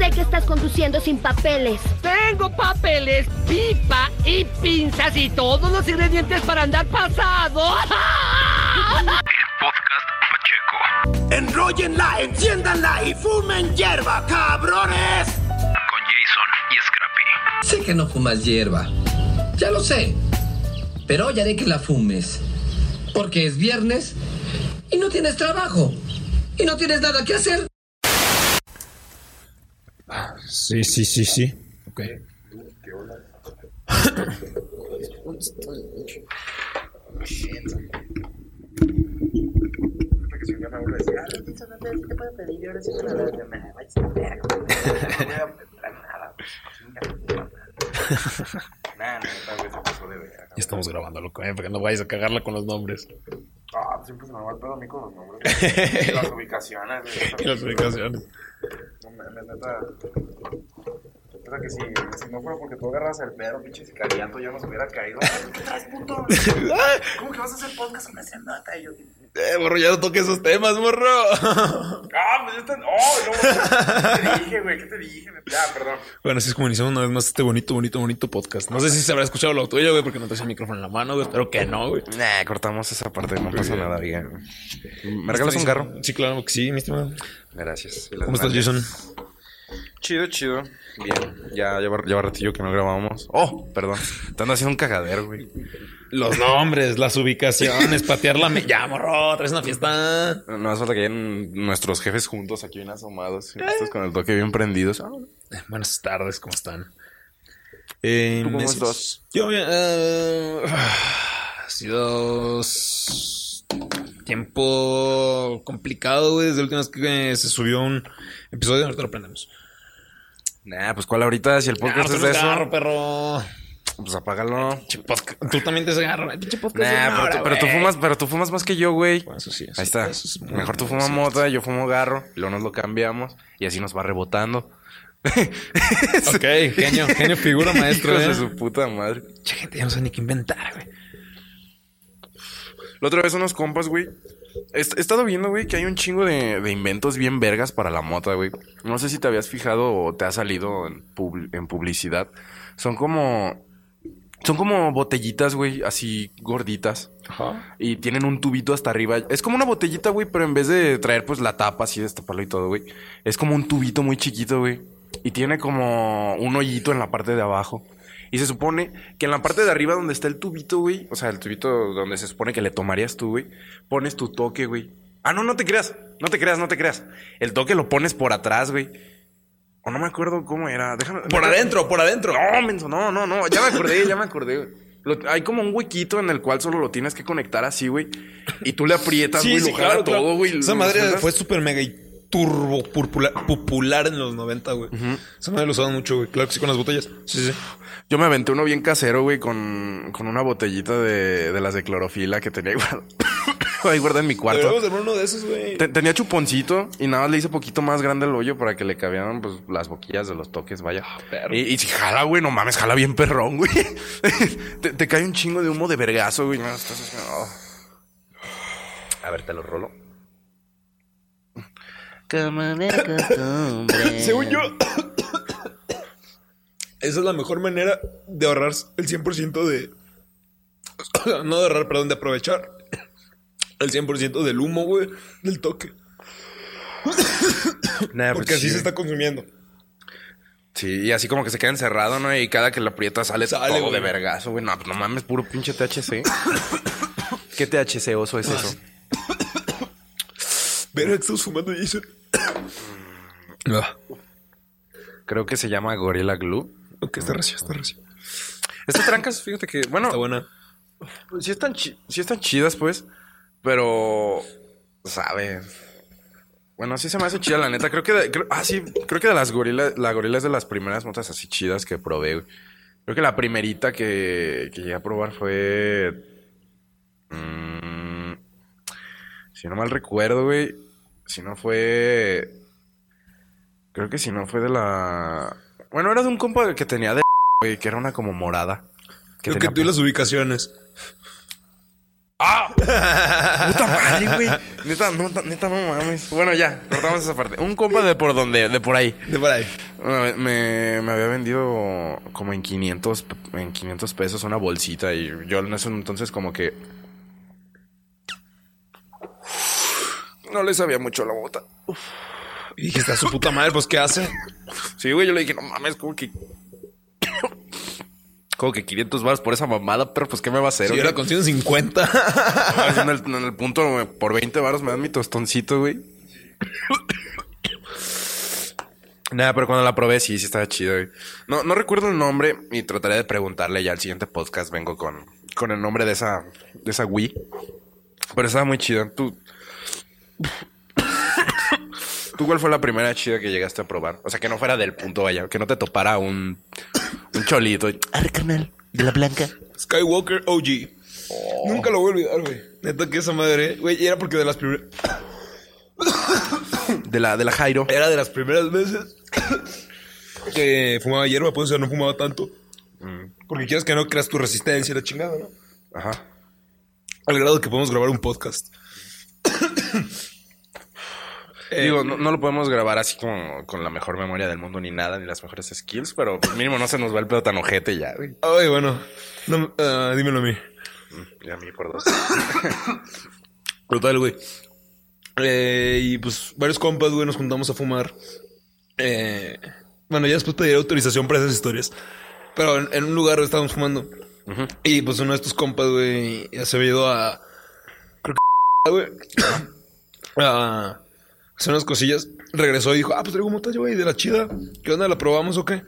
sé que estás conduciendo sin papeles. Tengo papeles, pipa y pinzas y todos los ingredientes para andar pasado. El podcast Pacheco. Enróllenla, enciéndanla y fumen hierba, cabrones. Con Jason y Scrappy. Sé que no fumas hierba. Ya lo sé. Pero hoy haré que la fumes. Porque es viernes y no tienes trabajo. Y no tienes nada que hacer. Sí, sí, sí, sí. Ok. Ya estamos grabando, loco, ¿eh? Para que no vayas a cagarla con los nombres. Ah, siempre se me va el pedo a mí con los nombres. Y las ubicaciones. Y las ubicaciones. No mames, neta. Neta que si, si no fuera porque tú agarras el pedo, pinche sicariato, yo no se hubiera caído. ¿Qué traes, puto? ¿Cómo que vas a hacer podcast? Me hacen nota. Y yo, Eh, morro, ya no toques esos temas, morro. ah, pues ya están. Oh, no. ¿Qué te dije, güey? ¿Qué te dije? Ya, perdón. Bueno, así es como iniciamos una vez más este bonito, bonito, bonito podcast. No sé si se habrá escuchado lo tuyo, güey, porque no traes el micrófono en la mano, güey. Espero que no, güey. Nah, cortamos esa parte, no pasa nada, bien. ¿Me regalas un garro? Sí, claro que sí, mi estimado. Gracias. ¿Cómo estás, Jason? Chido, chido. Bien. Ya lleva, lleva ratillo que no grabábamos. Oh, perdón. Te ando haciendo un cagadero, güey. Los nombres, las ubicaciones, patear la... Me... Ya, morro, traes una fiesta. No hace falta que hayan nuestros jefes juntos aquí bien asomados. Estos con el toque bien prendidos. Ah, Eh, Buenas tardes, ¿cómo están? Eh, ¿Tú cómo estás? Yo bien. eh, ha sido tiempo complicado, güey. Desde la última vez que se subió un episodio, ahorita lo prendemos. Nah, pues cuál ahorita, si el podcast es de eso, carro, perro. Pues apágalo. Podcast. Tú también te agarras. De Nah, pero, pero tú fumas, pero tú fumas más que yo, güey. Bueno, eso sí. eso- Ahí está. eso es muy- Mejor tú fumas mota, yo fumo garro, luego nos lo cambiamos y así nos va rebotando. Ok, genio, genio figura maestro, Hijos eh. de su puta madre. Gente ya no sabe ni qué inventar, güey. La otra vez unos compas, güey. He, he estado viendo, güey, que hay un chingo de, de inventos bien vergas para la mota, güey. No sé si te habías fijado o te ha salido en, pub- en publicidad. Son como... Son como botellitas, güey, así gorditas. Ajá. Y tienen un tubito hasta arriba. Es como una botellita, güey, pero en vez de traer, pues, la tapa así, destaparlo y todo, güey. Es como un tubito muy chiquito, güey. Y tiene como un hoyito en la parte de abajo. Y se supone que en la parte de arriba donde está el tubito, güey, o sea, el tubito donde se supone que le tomarías tú, güey, pones tu toque, güey. Ah, no, no te creas, no te creas, no te creas. El toque lo pones por atrás, güey. O no me acuerdo cómo era. Déjame. Por adentro, por adentro. No, menso, no, no, no. Ya me acordé, ya me acordé, güey. Lo- hay como un huequito en el cual solo lo tienes que conectar así, güey. Y tú le aprietas, güey, lo jala todo, güey. Esa madre fue súper mega y turbo popular, popular en los 90, güey. Esa madre lo usaban mucho, güey. Claro que sí, con las botellas. Sí, sí. Yo me aventé uno bien casero, güey, con, con una botellita de, de las de clorofila que tenía guardada ahí guardada en mi cuarto. Deberíamos armar uno de esos, güey. Te- tenía chuponcito y nada más le hice poquito más grande el hoyo para que le cabieran pues las boquillas de los toques, vaya. perro. y, y si jala, güey, no mames, jala bien perrón, güey. te, te cae un chingo de humo de vergazo, güey. No, estás así, oh. A ver, te lo rolo. Según yo, esa es la mejor manera de ahorrar el 100% de. No de ahorrar, perdón, de aprovechar el 100% del humo, güey, del toque. Nah, Porque pues así sí. se está consumiendo. Sí, y así como que se queda encerrado, ¿no? Y cada que lo aprieta sale, Sale, todo güey. de vergazo, güey. No, pues no mames, puro pinche THC. ¿Qué THC oso es eso? Verga, que estamos fumando, Jason. Ah, Creo que se llama Gorilla Glue. ok, está recio, está recio. Estas trancas, fíjate que, bueno, Está buena. sí están, chi- sí están chidas, pues, pero, sabe. Bueno, sí se me hace chida, la neta. Creo que, de- creo- ah, sí, creo que de las gorilas, la gorila es de las primeras motas así chidas que probé, güey. Creo que la primerita que, que llegué a probar fue, mm, si no mal recuerdo, güey, si no fue, creo que si no fue de la, bueno, era de un compa que tenía de, güey, que era una como morada. Creo que tú y las ubicaciones. Puta madre, güey. Neta, no, neta, no mames. Bueno, ya, cortamos esa parte. Un compa de por donde, de por ahí. De por ahí. Una vez Me, me había vendido como en 500, pe- en 500 pesos una bolsita y yo en ese entonces como que... No le sabía mucho la bota. Y dijiste a su puta madre, pues ¿qué hace? Sí, güey, yo le dije, no mames, como que... Como que 500 baros por esa mamada, pero pues ¿qué me va a hacer? Si yo la consigo en 50. Ah, En el, en el punto, por 20 baros me dan mi tostoncito, güey. Nada, pero cuando la probé, sí, sí estaba chido, güey. No, no recuerdo el nombre y trataré de preguntarle ya al siguiente podcast. Vengo con, con el nombre de esa, de esa Wii. Pero estaba muy chida. Tú. ¿Tú cuál fue la primera chida que llegaste a probar? O sea, que no fuera del punto, vaya. Que no te topara un, un cholito. Arre, carnal, de la blanca. Skywalker OG. Nunca lo voy a olvidar, güey. Neta que esa madre, güey, era porque de las primeras... De la, de la Jairo. Era de las primeras veces que fumaba hierba, pues, o sea, no fumaba tanto. Porque quieres que no creas tu resistencia y la chingada, ¿no? Ajá. Al grado que podemos grabar un podcast. Eh, Digo, no, no lo podemos grabar así como con la mejor memoria del mundo ni nada, ni las mejores skills, pero pues, mínimo no se nos va el pedo tan ojete ya, güey. Ay, bueno. No, ah, dímelo a mí. Ya a mí por dos. Total, güey. Eh, y pues varios compas, güey, nos juntamos a fumar. Eh, bueno, ya después pediré autorización para esas historias. Pero en, en un lugar estábamos fumando. Y pues uno de estos compas, güey, ya se había ido a. Creo que. güey. a hacer unas cosillas. Regresó y dijo, ah, pues traigo mota, güey, de la chida. ¿Qué onda? ¿La probamos o qué?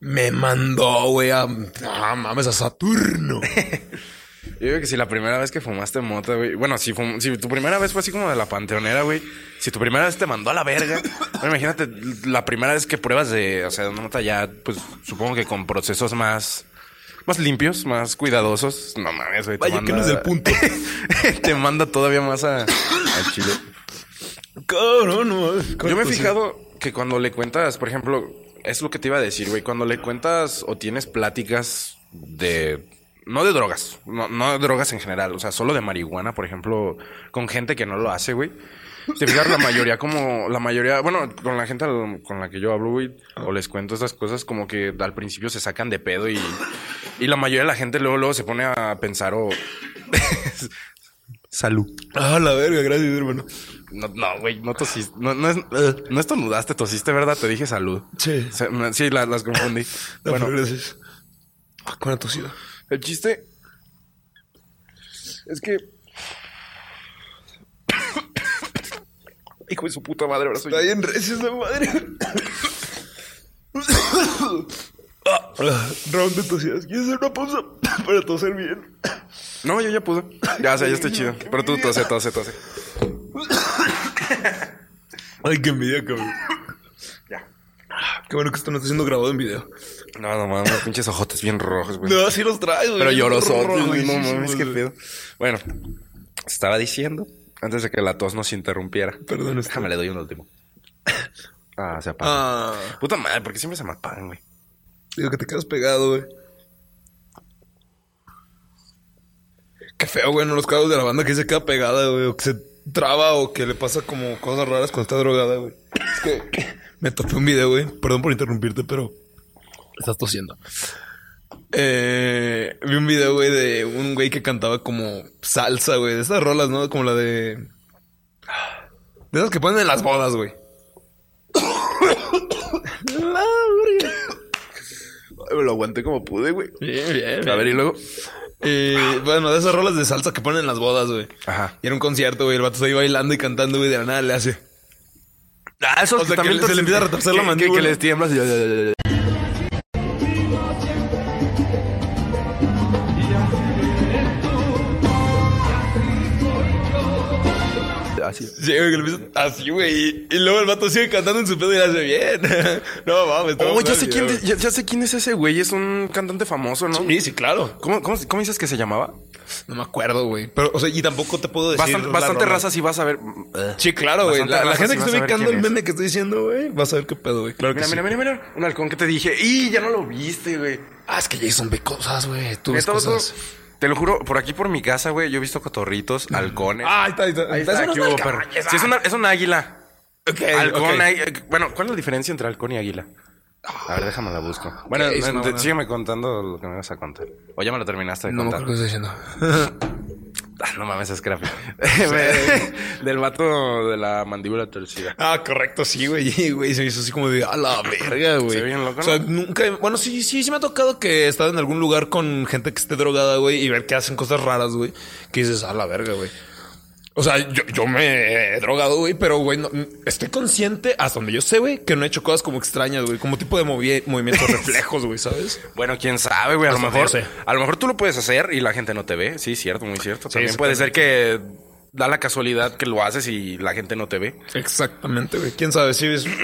Me mandó, güey, a. Ah, mames, a Saturno. Yo digo que si la primera vez que fumaste mota, güey. Bueno, si, fum- si tu primera vez fue así como de la panteonera, güey. Si tu primera vez te mandó a la verga. bueno, imagínate la primera vez que pruebas de, o sea, una mota ya, pues supongo que con procesos más. Más limpios, más cuidadosos. No mames, güey. Vaya que no es el punto. te manda todavía más a, al chile. Cabrón, no. Yo me he fijado que cuando le cuentas, por ejemplo, es lo que te iba a decir, güey, cuando le cuentas o tienes pláticas de... No de drogas, no, no de drogas en general, o sea, solo de marihuana, por ejemplo, con gente que no lo hace, güey. Te fijas, la mayoría como, la mayoría, bueno, con la gente al- con la que yo hablo, güey, o les cuento estas cosas, como que al principio se sacan de pedo y, y la mayoría de la gente luego, luego se pone a pensar o... Salud. Ah, la verga, gracias, hermano. No, no, güey, no tosiste. No, no, es, eh, no estornudaste, tosiste, ¿verdad? Te dije salud. Sí. Se- Sí, las, las confundí. No, bueno, gracias. Ah, Con la tosida. el chiste es que. Hijo de su puta madre, ahora soy Está bien recio esa madre. Round de tosidas. ¿Quieres hacer una pausa para toser bien? No, yo ya pude. Ya, o sea, ya estoy chido. Pero tú tose, tose, tose. Ay, qué envidia, cabrón. Ya. Qué bueno que esto no está siendo grabado en video. No, no mames, pinches ojotes bien rojos, güey. No, sí los traes, güey. Pero llorosos. No güey, sí, mames, qué pedo. Bueno, estaba diciendo, antes de que la tos nos interrumpiera. Perdón, este- Déjame, le doy un último. Ah, se apaga. Ah, Puta madre, porque siempre se me apagan, güey. digo que te quedas pegado, güey. Qué feo, güey, no los casos de la banda que se queda pegada, güey, o que se traba o que le pasa como cosas raras cuando está drogada, güey. Es que me topé un video, güey. Perdón por interrumpirte, pero estás tosiendo. Eh, vi un video, güey, de un güey que cantaba como salsa, güey, de esas rolas, ¿no? Como la de. De esas que ponen en las bodas, güey. Lo aguanté como pude, güey. Bien, bien. A ver, y luego. Eh, bueno, de esas rolas de salsa que ponen en las bodas, güey. Ajá. Y era un concierto, güey. El vato está ahí bailando y cantando, güey. De la nada le hace. Ah, eso O sea, que se le empieza a retorcer la mandíbula. Que, que les tiemblas y... Sí, güey, que le empieza así, güey. Y, y luego el vato sigue cantando en su pedo y le hace bien. no, mames. Oh, ya sé, quién, ya, ya sé quién es ese güey. Es un cantante famoso, ¿no? Sí, sí, claro. ¿Cómo, cómo, cómo dices que se llamaba? No me acuerdo, güey. Pero, o sea, y tampoco te puedo decir. Bastante, bastante raza si vas a ver. Sí, claro, güey. La, gente que está ubicando el es. meme que estoy diciendo, güey, vas a ver qué pedo, güey. Claro que Mira, sí. mira, mira, mira. Un halcón que te dije. ¡Y ya no lo viste, güey! Ah, es que Jason ve cosas, güey. Tú ves cosas. Te lo juro, por aquí por mi casa, güey, yo he visto cotorritos, halcones. Ah, ahí está, ahí está. Ahí está, no aquí hubo perro. Sí, es, una, es un águila. Ok, Halcón, eh, bueno, ¿cuál es la diferencia entre halcón y águila? A ver, déjame la busco. Bueno, sígueme contando lo que me vas a contar. O ya me lo terminaste de No contar. acuerdo qué estoy diciendo. Ah, no mames, es Scrappy. Del vato de la mandíbula torcida. Ah, correcto, sí, güey. Güey, se me hizo así como de a la verga, güey. Se ve bien loco, O sea, ¿no? nunca. Bueno, sí, sí, sí me ha tocado que he estado en algún lugar con gente que esté drogada, güey, y ver que hacen cosas raras, güey. Que dices, a la verga, güey. O sea, yo, yo me he drogado, güey, pero, güey, no- estoy consciente, hasta donde yo sé, güey, que no he hecho cosas como extrañas, güey, como tipo de movi- movimientos reflejos, güey, ¿sabes? Bueno, quién sabe, güey. A lo Hasta mejor, a lo mejor tú lo puedes hacer y la gente no te ve. Sí, cierto, muy cierto. También sí, puede ser que da la casualidad que lo haces y la gente no te ve. Exactamente, güey. ¿Quién sabe? Sí, es...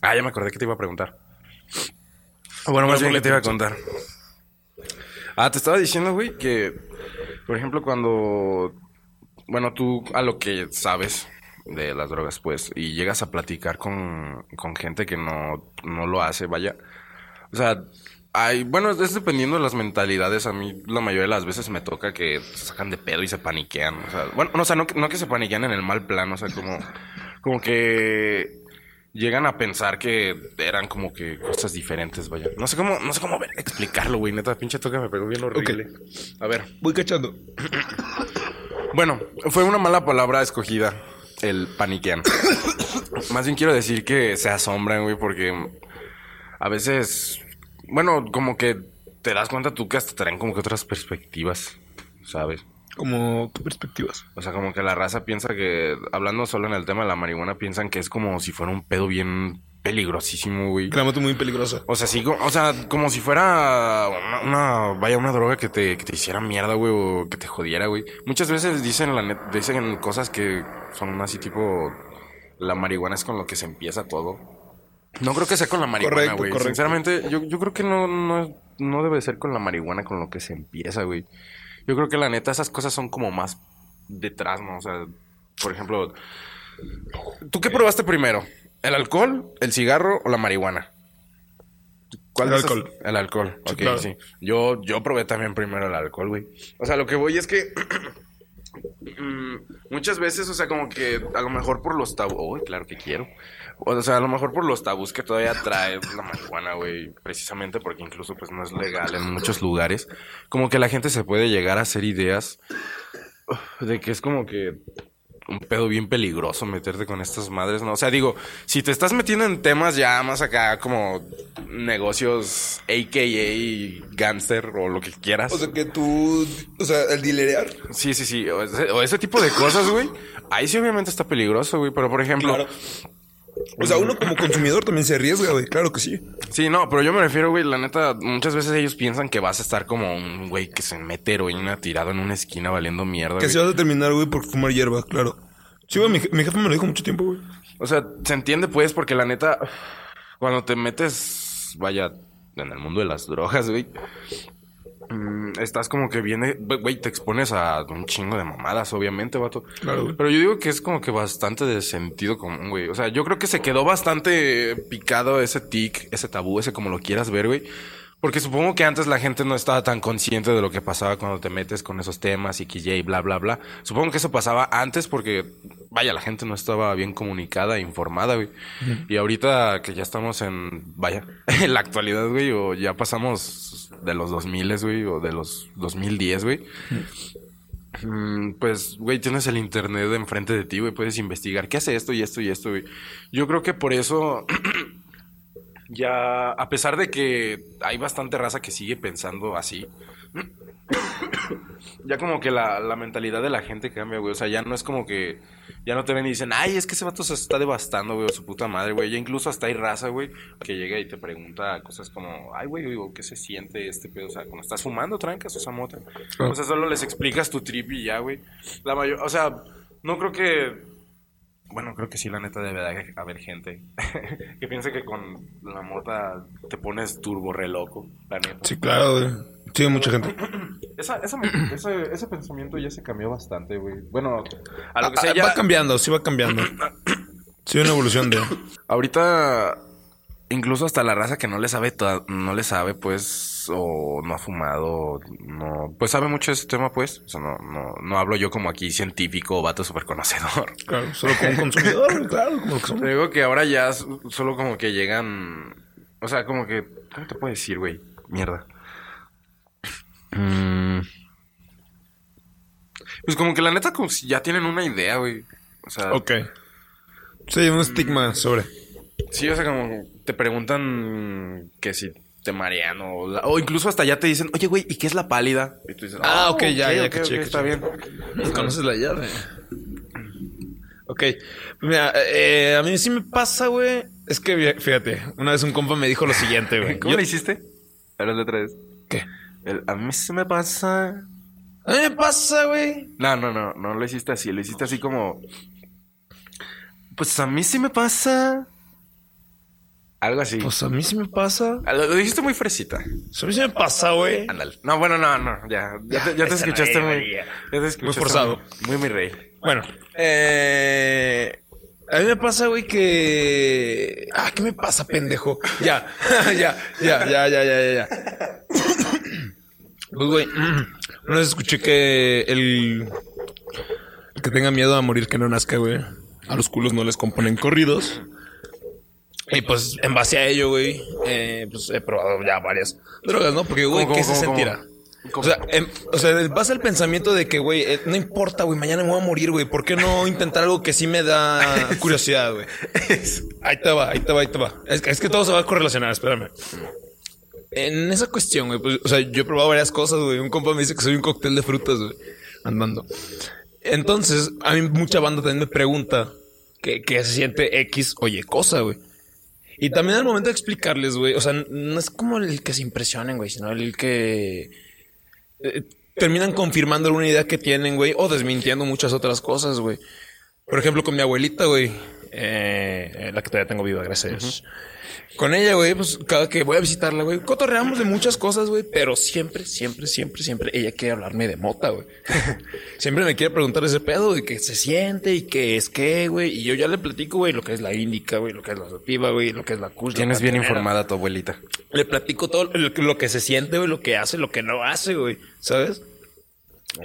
Ah, ya me acordé que te iba a preguntar. Bueno, más bien que te iba a contar. Ah, te estaba diciendo, güey, que, por ejemplo, cuando, bueno, tú a lo que sabes de las drogas, pues, y llegas a platicar con, con gente que no, no lo hace, vaya. O sea, hay, bueno, es dependiendo de las mentalidades. A mí la mayoría de las veces me toca que se sacan de pedo y se paniquean. O sea, bueno, no, o sea, no, no que se paniquean en el mal plan, o sea, como, como que llegan a pensar que eran como que cosas diferentes, vaya. No sé cómo, no sé cómo ver- explicarlo, güey. Neta, pinche toca me pegó bien horrible. A ver. Voy cachando. Bueno, fue una mala palabra escogida, el paniquean. Más bien quiero decir que se asombran, güey, porque a veces, bueno, como que te das cuenta tú que hasta dan como que otras perspectivas, ¿sabes? Como, ¿qué perspectivas? O sea, como que la raza piensa que, hablando solo en el tema de la marihuana, piensan que es como si fuera un pedo bien peligrosísimo, güey. Moto muy peligrosa. O sea, sí, o sea, como si fuera una, una- vaya, una droga que te, que te hiciera mierda, güey, o que te jodiera, güey. Muchas veces dicen, la net- dicen cosas que son así tipo, la marihuana es con lo que se empieza todo. No creo que sea con la marihuana, Correcto, güey. correcto. Sinceramente, yo, yo creo que no, no, no debe ser con la marihuana con lo que se empieza, güey. Yo creo que la neta, esas cosas son como más detrás, ¿no? O sea, por ejemplo, ¿tú qué probaste primero? ¿El alcohol, el cigarro o la marihuana? El de esas- alcohol. El alcohol, ok, claro. sí. Yo, yo probé también primero el alcohol, güey. O sea, lo que voy es que mm, muchas veces, o sea, como que a lo mejor por los tabús, uy, claro que quiero. O sea, a lo mejor por los tabús que todavía trae la marihuana, güey, precisamente porque incluso pues no es legal en muchos lugares, como que la gente se puede llegar a hacer ideas de que es como que un pedo bien peligroso meterte con estas madres, ¿no? O sea, digo, si te estás metiendo en temas ya más acá como negocios AKA gangster o lo que quieras. O sea, que tú... O sea, el dilerear. Sí, sí, sí. O ese, o ese tipo de cosas, güey. Ahí sí obviamente está peligroso, güey. Pero por ejemplo... Claro. O sea, uno como consumidor también se arriesga, güey. Claro que sí. Sí, no, pero yo me refiero, güey, la neta, muchas veces ellos piensan que vas a estar como un güey que se mete heroína tirado en una esquina valiendo mierda, Que güey. se vas a terminar, güey, por fumar hierba, claro. Sí, güey, mi, mi jefe me lo dijo mucho tiempo, güey. O sea, se entiende pues porque la neta, cuando te metes, vaya, en el mundo de las drogas, güey, mm, estás como que viene, güey, te expones a un chingo de mamadas, obviamente, vato. Claro, güey. Pero yo digo que es como que bastante de sentido común, güey. O sea, yo creo que se quedó bastante picado ese tic, ese tabú, ese como lo quieras ver, güey. Porque supongo que antes la gente no estaba tan consciente de lo que pasaba cuando te metes con esos temas y que bla, bla, bla. Supongo que eso pasaba antes porque, vaya, la gente no estaba bien comunicada informada, güey. Y ahorita que ya estamos en, vaya, en la actualidad, güey, o ya pasamos de los 2000, güey, o de los 2010, güey. Mm, Pues, güey, tienes el internet enfrente de ti, güey, puedes investigar qué hace esto y esto y esto, güey. Yo creo que por eso ya, a pesar de que hay bastante raza que sigue pensando así, ya como que la, la mentalidad de la gente cambia, güey. O sea, ya no es como que ya no te ven y dicen, ay, es que ese vato se está devastando, güey, o su puta madre, güey. Ya incluso hasta hay raza, güey, que llega y te pregunta cosas como, ay, güey, digo, ¿qué se siente este pedo? O sea, cuando estás fumando, trancas esa mota. O sea, solo les explicas tu trip y ya, güey. La mayor, o sea, no creo que bueno, creo que sí, la neta debe de haber gente que piense que con la mota te pones turbo re loco, la neta. Sí, claro, güey. Sí, mucha gente. Esa, esa- ese, ese pensamiento ya se cambió bastante, güey. Bueno, a lo que Ah, sea, Va ya... cambiando, sí va cambiando. Sí, una evolución de... Ahorita incluso hasta la raza que no le sabe, no le sabe, pues, o no ha fumado, no, pues sabe mucho de ese tema, pues. O sea, no, no, no hablo yo como aquí científico o vato súper conocedor. Claro, solo como un consumidor, claro, como que Te somos. digo que ahora ya solo como que llegan, o sea, como que, ¿cómo te puedo decir, güey? Mierda. Mm. Pues como que la neta, como si ya tienen una idea, güey. O sea, Ok. Sí, un estigma sobre. Sí, o sea, como te preguntan que si te marean o, la- o incluso hasta ya te dicen, oye, güey, ¿y qué es la pálida? Y tú dices, Ah, ok, ya, ya, ok, caché, ok, caché. está bien. ¿Conoces la llave? Ok. Pues Mira, eh, a mí sí me pasa, güey. Es que, fíjate, una vez un compa me dijo lo siguiente, güey. ¿Cómo Yo- le hiciste? Ahora otra vez. ¿Qué? El, a mí se me pasa. A mí me pasa, güey. No, no, no, no lo hiciste así, lo hiciste así como. Pues a mí sí me pasa. Algo así. Pues a mí sí me pasa. Ah, Lo, lo dijiste muy fresita. Pues a mí sí me pasa, güey. Ándale. No, bueno, no, no, ya. Ya te, ya te esa escuchaste muy. debería. Ya te escuchaste forzado. Muy, muy mi rey. Bueno, eh, a mí me pasa, güey, que. Ah, ¿qué me pasa, pendejo? Ya, ya, ya, ya, ya, ya, ya, ya. Pues, güey, una vez escuché que el. el que tenga miedo a morir que no nazca, güey. A los culos no les componen corridos. Y pues, en base a ello, güey, eh, pues he probado ya varias drogas, ¿no? Porque, güey, ¿Cómo, ¿qué cómo, se cómo, sentirá? cómo? O sea, em- o sea, en base al pensamiento de que, güey, eh, no importa, güey, mañana me voy a morir, güey. ¿Por qué no intentar algo que sí me da curiosidad, güey? Ahí te va, ahí te va, ahí te va. Es, que- es que todo se va a correlacionar, espérame. En esa cuestión, güey, pues, o sea, yo he probado varias cosas, güey. Un compa me dice que soy un cóctel de frutas, güey, andando. Entonces, a mí mucha banda también me pregunta que, que se siente X, oye, cosa, güey. Y también al momento de explicarles, güey, o sea, no es como el que se impresionen, güey, sino el que eh, terminan confirmando alguna idea que tienen, güey, o desmintiendo muchas otras cosas, güey. Por ejemplo, con mi abuelita, güey, eh, la que todavía tengo viva, gracias. a Dios. Con ella, güey, pues cada que voy a visitarla, güey, cotorreamos de muchas cosas, güey, pero siempre, siempre, siempre, siempre ella quiere hablarme de mota, güey. siempre me quiere preguntar ese pedo de qué se siente y qué es qué, güey. Y yo ya le platico, güey, lo que es la índica, güey, lo que es la sativa, güey, lo que es la kush. la Tienes bien informada tu abuelita. Le platico todo lo que, lo que se siente, güey, lo que hace, lo que no hace, güey, ¿sabes?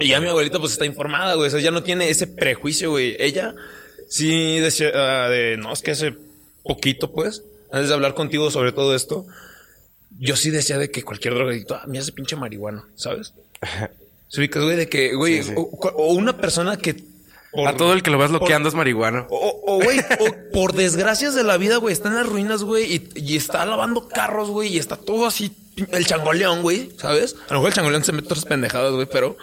Y ya mi abuelita pues está informada, güey, o sea, ya no tiene ese prejuicio, güey. Ella sí decía, ah, de, no, es que hace poquito, pues, antes de hablar contigo sobre todo esto, yo sí decía de que cualquier drogadicto, ah, me hace pinche marihuana, ¿sabes? Se ubicas, güey, de que, güey, Sí, sí. O, o una persona que... por- A todo el que lo vas por- bloqueando es marihuano. o, o, güey, o por desgracias de la vida, güey, está en las ruinas, güey, y, y está lavando carros, güey, y está todo así, el changoleón, güey, ¿sabes? A lo mejor el changoleón se mete otras pendejadas, güey, pero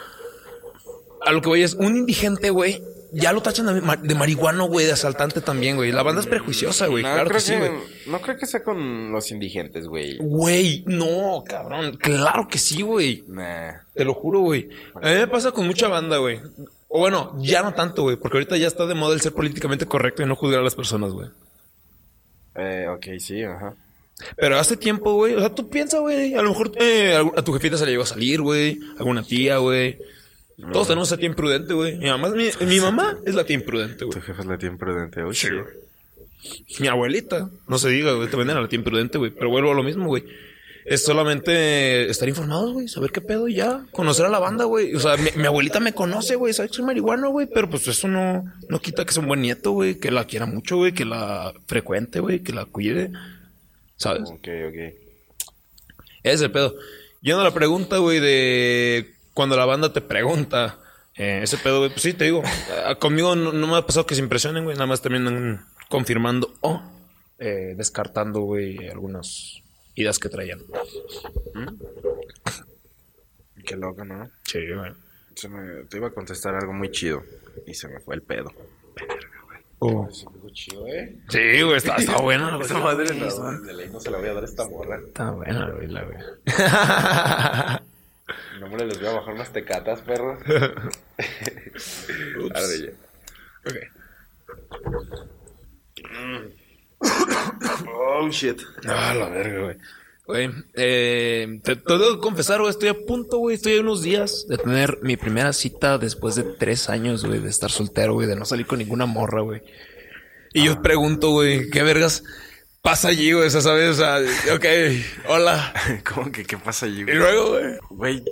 a lo que voy es un indigente, güey, ya lo tachan de, ma- de marihuano, güey, de asaltante también, güey. La banda es prejuiciosa, güey, no, claro que sí, güey. no creo que sea con los indigentes, güey. Güey, no, cabrón, claro que sí, güey. Nah. Te lo juro, güey. A mí me pasa con mucha banda, güey. O bueno, ya no tanto, güey, porque ahorita ya está de moda el ser políticamente correcto y no juzgar a las personas, güey. Eh, ok, sí, ajá. Pero hace tiempo, güey. O sea, tú piensas, güey. A lo mejor eh, a tu jefita se le llegó a salir, güey. Alguna tía, güey. Todos tenemos a tía imprudente, güey. Mi mamá, mi, mi mamá es la tía imprudente, Tu güey. jefa es la tía imprudente. Sí, güey. Mi abuelita, no se diga, güey. Te venden a la tía imprudente, güey. Pero vuelvo a lo mismo, güey. Es solamente estar informados, güey. Saber qué pedo y ya. Conocer a la banda, güey. O sea, mi, mi abuelita me conoce, güey. Sabe que soy marihuano, güey. Pero pues eso no, no quita que sea un buen nieto, güey. Que la quiera mucho, güey. Que la frecuente, güey. Que la cuide. ¿Sabes? Ok, ok. Ese es el pedo. Yendo a la pregunta, güey, de cuando la banda te pregunta, eh, ese pedo, güey, pues sí, te digo, conmigo no, no me ha pasado que se impresionen, güey, nada más terminan confirmando o eh, descartando, güey, algunas ideas que traían. Qué loco, ¿no? Sí, güey. Se me, te iba a contestar algo muy chido y se me fue el pedo. Oh. chido, ¿eh? Sí, güey, está, está buena, güey. Esa madre no, de ley no se la voy a dar a esta morra. Está buena, güey, la güey. No me les voy a bajar unas tecatas, perros. Arre, ya. Oh, shit. Ah, la verga, güey. Güey, eh, te, te debo confesar, güey, estoy a punto, güey, estoy a unos días de tener mi primera cita después de tres años, güey, de estar soltero, güey, de no salir con ninguna morra, güey. Y yo pregunto, güey, ¿qué vergas pasa allí, güey? O sea, ¿sabes? O sea, ok, hola. ¿Cómo que qué pasa allí, Y güey? luego, güey. Güey,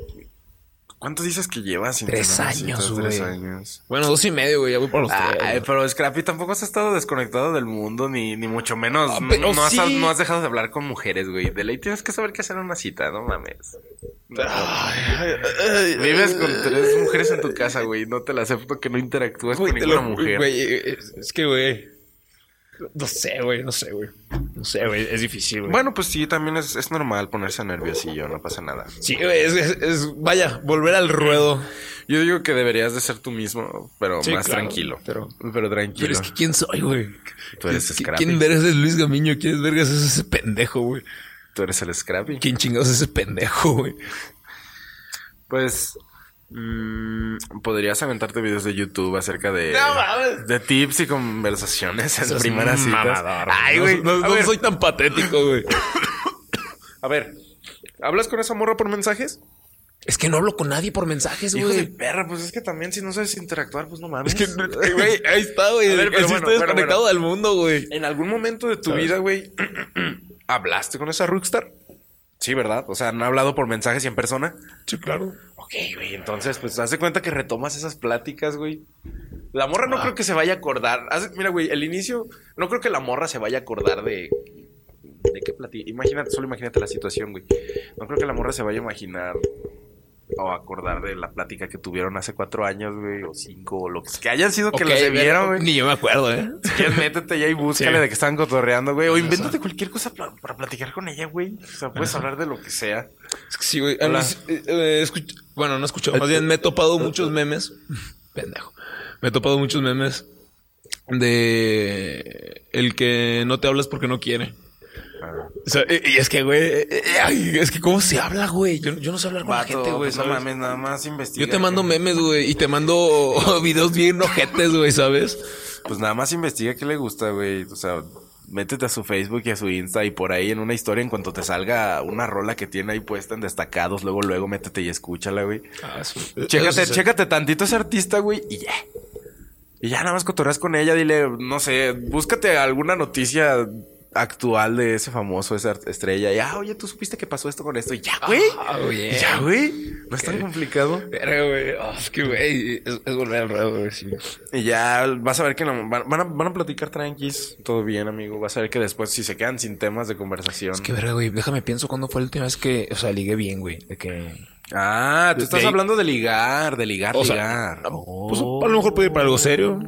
¿cuántos dices que llevas sin Tres años, güey. Tres años. Bueno, dos y medio, güey. Ya voy por los tres. Ay, güey. pero Scrappy tampoco has estado desconectado del mundo, ni, ni mucho menos. Ah, no- pero no, has, no has dejado de hablar con mujeres, güey. De ley tienes que saber qué hacer en una cita, no mames. Vives con tres mujeres en tu casa, güey. No te la acepto que no interactúes Güey, con ninguna lo- mujer. Güey, es que, güey. No sé, güey, no sé, güey. No sé, güey, es difícil, güey. Bueno, pues sí, también es, es normal ponerse nerviosillo, no pasa nada. Sí, güey, es, es- es- vaya, volver al ruedo. Yo digo que deberías de ser tú mismo, pero Sí, más claro, tranquilo. pero- pero tranquilo. Pero es que ¿quién soy, güey? Tú eres ¿Qui- Scrappy. ¿Quién vergas es Luis Gamiño? ¿Quién vergas es ese pendejo, güey? Tú eres el Scrappy. ¿Quién chingados es ese pendejo, güey? Pues mm, podrías aventarte videos de YouTube acerca de, No de tips y conversaciones en primeras citas. mamador, Ay, güey. No, soy tan patético, güey. a ver, ¿hablas con esa morra por mensajes? Es que no hablo con nadie por mensajes, Hijo de güey. perra, pues es que también si no sabes interactuar, pues no mames. Es que, güey, ahí está, güey. Pero bueno, pero desconectado bueno. del mundo, güey. En algún momento de tu ¿Sabes? vida, güey, ¿hablaste con esa rockstar? Sí, ¿verdad? O sea, ¿han hablado por mensajes y en persona? Sí, claro. Ok, güey, entonces, pues, haz de cuenta que retomas esas pláticas, güey. La morra no creo que se vaya a acordar. Mira, güey, el inicio, no creo que la morra se vaya a acordar de... ¿De qué platica? Imagínate, solo imagínate la situación, güey. No creo que la morra se vaya a imaginar o acordar de la plática que tuvieron hace cuatro años, güey, o cinco, o lo que, que hayan sido que Ok, lo se ver- vieron, güey. Ni yo me acuerdo, ¿eh? Si quieres, métete ya y búscale Sí. de que estaban cotorreando, güey. O invéntate cualquier cosa para platicar con ella, güey. O sea, puedes hablar de lo que sea. Es que sí, güey. A mí eh, eh, Bueno, no he escuchado. Más bien me he topado muchos memes. Pendejo. Me he topado muchos memes de el que no te hablas porque no quiere. O sea, y y es que, güey, eh, eh, es que cómo se habla, güey. Yo, yo no sé hablar con la gente, güey. pues no mames, nada más investiga. Yo te mando memes, güey, y te mando videos bien ojetes, güey, ¿sabes? Pues nada más investiga qué le gusta, güey. O sea, métete a su Facebook y a su Insta y por ahí en una historia, en cuanto te salga una rola que tiene ahí puesta en destacados, luego, luego métete y escúchala, güey. Chécate, chécate tantito a ese artista, güey, y ya. Y ya nada más cotorreas con ella, dile, no sé, búscate alguna noticia actual de ese famoso, esa estrella. Y, ah, oye, tú supiste que pasó esto con esto. Y ya, güey. Ah, güey. Y ya, güey. No es tan complicado. Verga, güey. Oh, es que, güey, es, es volver al ruedo, güey, sí. Y ya vas a ver que no- van, van a, van a platicar tranquis. Todo bien, amigo. Vas a ver que después, si se quedan sin temas de conversación. Es que, verga, güey, déjame pienso cuándo fue la última vez que, o sea, ligué bien, güey. De que... Ah, tú estás de- hablando de ligar, de ligar, O sea, ligar. Pues a lo mejor puede ir para algo serio.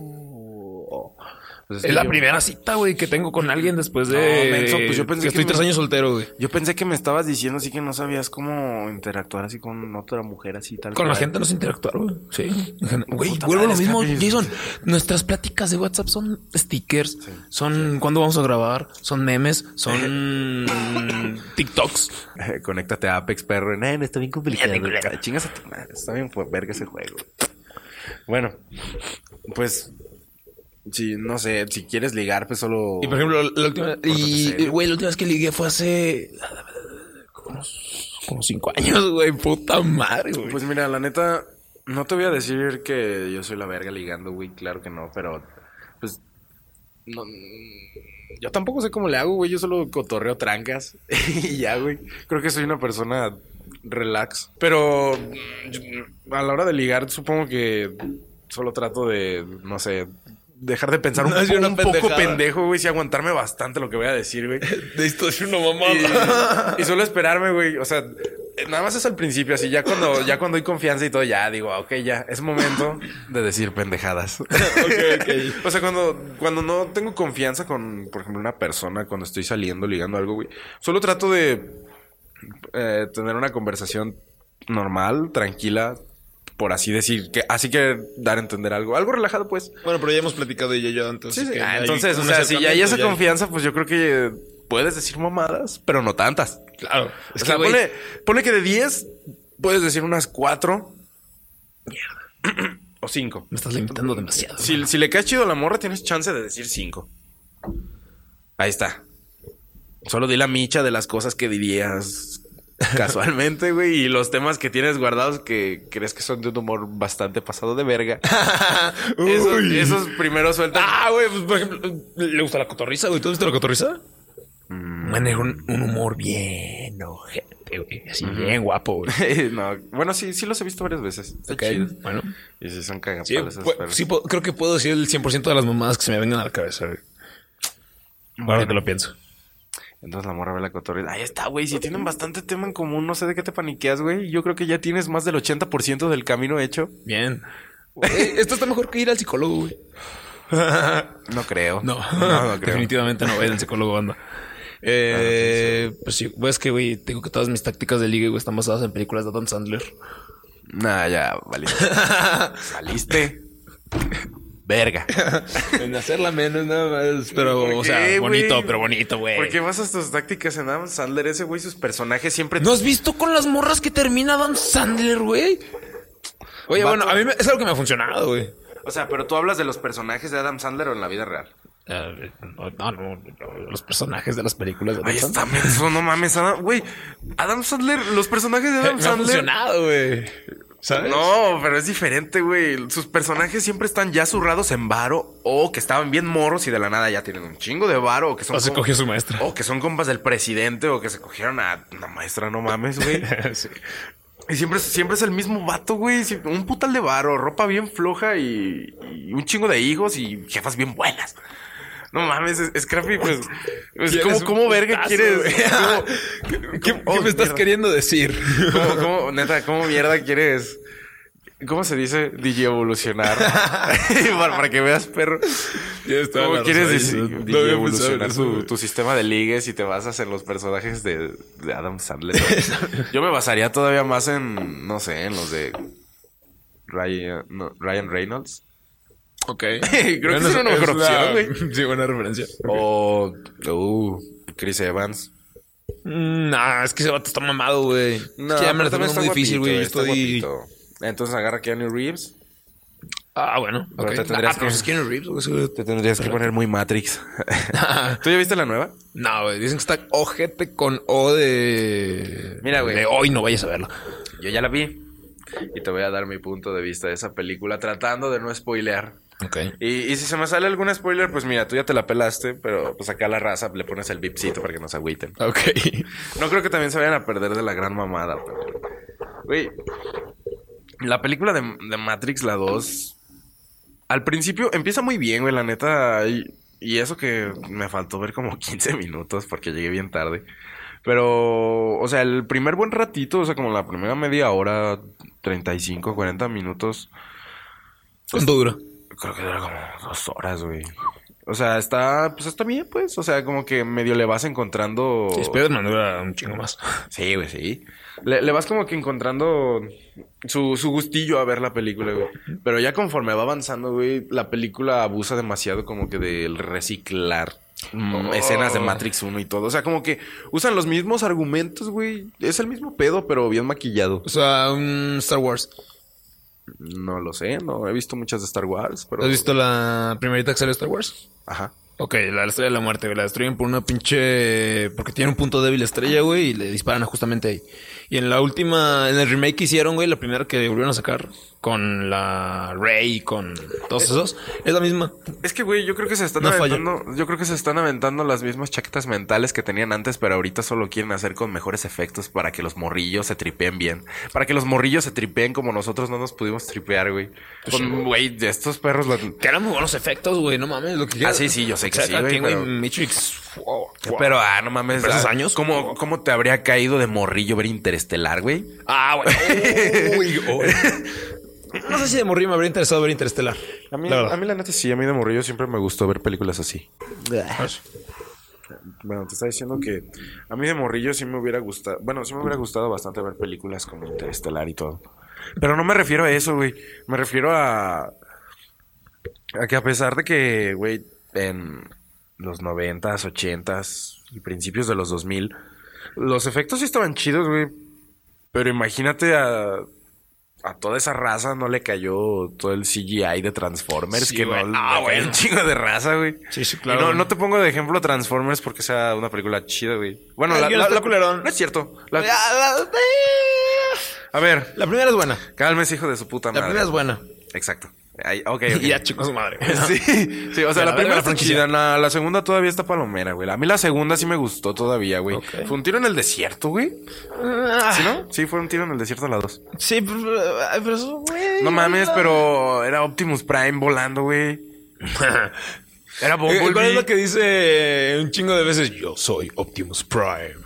Pues Es que la yo- primera cita, güey, que tengo con alguien después de... No, menso, pues yo pensé que que estoy me- tres años soltero, güey. Yo pensé que me estabas diciendo así que no sabías cómo interactuar así con otra mujer así tal Con la gente no se interactuar, güey. Sí. Güey, vuelvo lo mismo. Jason. Nuestras pláticas de WhatsApp son stickers, son cuándo vamos a grabar, son memes, son TikToks. Conéctate a Apex, perro. Eh, no está bien complicado. Chingas a tu madre. Está bien fue verga ese juego. Bueno, pues... Si, no sé, si quieres ligar, pues solo... Y por ejemplo, la última... Y, güey, la última vez que ligué fue hace... Como, como cinco años, güey. Puta madre, güey. Pues mira, la neta, no te voy a decir que yo soy la verga ligando, güey, claro que no, pero pues no, yo tampoco sé cómo le hago, güey, yo solo cotorreo trancas y ya, güey. Creo que soy una persona relax, pero a la hora de ligar supongo que solo trato de, no sé, dejar de pensar un, No, es un poco pendejo, güey, y aguantarme bastante lo que voy a decir, güey. Necesito decir una mamada. Y, y solo esperarme, güey. O sea, eh, nada más es al principio, así ya cuando, ya cuando hay confianza y todo, ya digo, ah, ok, ya, es momento de decir pendejadas. O sea, cuando, cuando no tengo confianza con, por ejemplo, una persona, cuando estoy saliendo, ligando algo, güey, solo trato de eh, tener una conversación normal, tranquila, por así decir, que así que dar a entender algo, algo relajado, pues. Bueno, pero ya hemos platicado de ella yo antes. Sí, sí. que Ah, entonces, o sea, si ya hay esa ya confianza, pues yo creo que puedes decir mamadas, pero no tantas. Claro. Es o sea, ponle, ponle que de 10 puedes decir unas 4. o 5. me estás limitando demasiado. Si, si le caes chido a la morra, tienes chance de decir 5. Ahí está. Solo di la micha de las cosas que dirías casualmente, güey, y los temas que tienes guardados que crees que son de un humor bastante pasado de verga. esos, esos primeros sueltan. Ah, güey, pues por ejemplo, ¿le gusta la cotorriza, güey? ¿Tú has visto la cotorriza? Maneja un, un humor bien ojete, güey. Así, bien guapo, güey. no, bueno, sí, sí los he visto varias veces. Está Ok, chido. Bueno. Y sí son Sí, cagapalos. esos pu- perros. sí, creo que puedo decir el 100% de las mamadas que se me vengan a la cabeza, güey. Ahora que lo pienso. Entonces la morra ve la cotorrita. Ahí está, güey. Si tienen bastante tema en común, no sé de qué te paniqueas, güey. Yo creo que ya tienes más del 80% del camino hecho. Bien. Esto está mejor que ir al psicólogo, güey. No creo. No, no, no creo. definitivamente no vayan al psicólogo, banda. Eh, pues sí, pues es que, güey, tengo que todas mis tácticas de ligue, güey, están basadas en películas de Adam Sandler. Nah, ya, valiste. Saliste. Verga. en hacerla menos, nada más. Pero, ¿Por o sea, qué, bonito, pero bonito, güey. ¿Por qué basas tus tácticas en Adam Sandler? Ese güey, sus personajes siempre. ¿No has visto con las morras que termina Adam Sandler, güey? Oye, bueno, a mí me- es algo que me ha funcionado, güey. O sea, pero tú hablas de los personajes de Adam Sandler o en la vida real. Eh, no, no, no, los personajes de las películas de Adam Ahí está, Sandler. menso, no mames. Adam- Güey, Adam Sandler, los personajes de Adam Me ha Sandler. funcionado, güey. ¿Sabes? No, pero es diferente, güey. Sus personajes siempre están ya zurrados en varo o que estaban bien morros y de la nada ya tienen un chingo de varo o que son O se como- cogió a su maestra. o que son compas del presidente o que se cogieron a una maestra, no mames, güey. Sí. Y siempre, siempre es el mismo vato, güey. Un putal de varo, ropa bien floja y, y un chingo de hijos y jefas bien buenas. No mames, es, Scrappy, pues. pues, ¿Cómo, cómo verga putazo, quieres? cómo- ¿Qué, qué Oh, me estás mierda. queriendo decir? ¿Cómo, cómo, neta, cómo mierda quieres? ¿Cómo se dice? DJ evolucionar. para, para que veas, perro. ¿Cómo quieres decir? no DJ evolucionar eso, tu, sistema de ligues y te basas en los personajes de, de Adam Sandler. Yo me basaría todavía más en, no sé, en los de Ryan, no, Ryan Reynolds. Ok. Creo que es una mejor opción, güey. Sí, buena referencia. O uh, Chris Evans. Mm, Nah, es que ese vato está mamado, güey. No, es que ya me pero lo tengo muy difícil, güey. Yo está estoy. guapito. Entonces agarra a Keanu Reeves. Ah, bueno. Pero ok. te tendrías ah, pero que- es Keanu Reeves, güey. Te tendrías que poner muy Matrix. ¿Tú ya viste la nueva? No, güey. Dicen que está ojete con O de. Mira, güey. De hoy no vayas a verlo. Yo ya la vi. Y te voy a dar mi punto de vista de esa película, tratando de no spoilear. Ok. Y, y si se me sale algún spoiler, pues mira, tú ya te la pelaste, pero pues acá a la raza le pones el bipcito para que no se agüiten. Ok. No creo que también se vayan a perder de la gran mamada, pero... Güey, la película de, de Matrix, la 2, al principio empieza muy bien, güey, la neta. Y, y eso que me faltó ver como 15 minutos porque llegué bien tarde. Pero, o sea, el primer buen ratito, o sea, como la primera media hora, 35, 40 minutos, ¿Cuánto dura? Creo que dura como dos horas, güey. O sea, está, pues está bien, pues. O sea, como que medio le vas encontrando. Sí, Spider-Man dura un chingo más. Sí, güey, sí. Le, le vas como que encontrando su, su gustillo a ver la película, güey. Pero ya conforme va avanzando, güey, la película abusa demasiado como que del reciclar mm, escenas de Matrix 1 y todo. O sea, como que usan los mismos argumentos, güey. Es el mismo pedo, pero bien maquillado. O sea, un Star Wars. No lo sé, no he visto muchas de Star Wars, pero... ¿Has visto la primerita que salió de Star Wars? Ajá. Ok, la estrella de la muerte, güey. La destruyen por una pinche. Porque tiene un punto débil estrella, güey, y le disparan justamente ahí. Y en la última, en el remake que hicieron, güey, la primera que volvieron a sacar, con la Rey y con todos esos, es la misma. Es que, güey, yo creo que se están No falla. aventando. Yo creo que se están aventando las mismas chaquetas mentales que tenían antes, pero ahorita solo quieren hacer con mejores efectos para que los morrillos se tripeen bien. Para que los morrillos se tripeen como nosotros no nos pudimos tripear, güey. Con, güey, de estos perros. Que eran muy buenos efectos, güey, no mames. Lo que Ah, sí, sí, yo sé que O sea, sí, güey, pero- Matrix. wow, wow. Pero, ah, no mames. ¿Pero esos ah, años? ¿Cómo, ¿Cómo te habría caído de morrillo ver Interestelar, güey? Ah, güey. Uy, uy. No sé si de morir me habría interesado ver Interestelar. A mí, La verdad. a mí la neta sí, a mí de morrillo siempre me gustó ver películas así. Bueno, te está diciendo que a mí de morrillo sí me hubiera gustado, bueno, sí me hubiera gustado bastante ver películas como Interestelar y todo. Pero no me refiero a eso, güey. Me refiero a a que a pesar de que, güey, en los noventas, ochentas y principios de los 2000, los efectos sí estaban chidos, güey. Pero imagínate a a toda esa raza no le cayó todo el CGI de Transformers, Sí, que güey. no Ah, bueno. un chingo de raza, güey. Sí, sí, Y claro. no, no te pongo de ejemplo Transformers porque sea una película chida, güey. Bueno, Ay, la, la- la- culerón. no es cierto. La- La, la- a ver, la primera es buena. cálmese, hijo de su puta La madre. primera es buena. Exacto. Ay, ok, ok. Y ya, chicos, madre. Sí, sí, o sea, la la primera está chida, la, la segunda todavía está palomera, güey. A mí la segunda sí me gustó todavía, güey. Ok. Fue un tiro en el desierto, güey. ¿Sí, no? Sí, fue un tiro en el desierto la dos. Sí, pero, eso, güey. No mames, pero era Optimus Prime volando, güey. Era Eh, ¿Cuál es Bumblebee. lo que dice un chingo de veces? Yo soy Optimus Prime.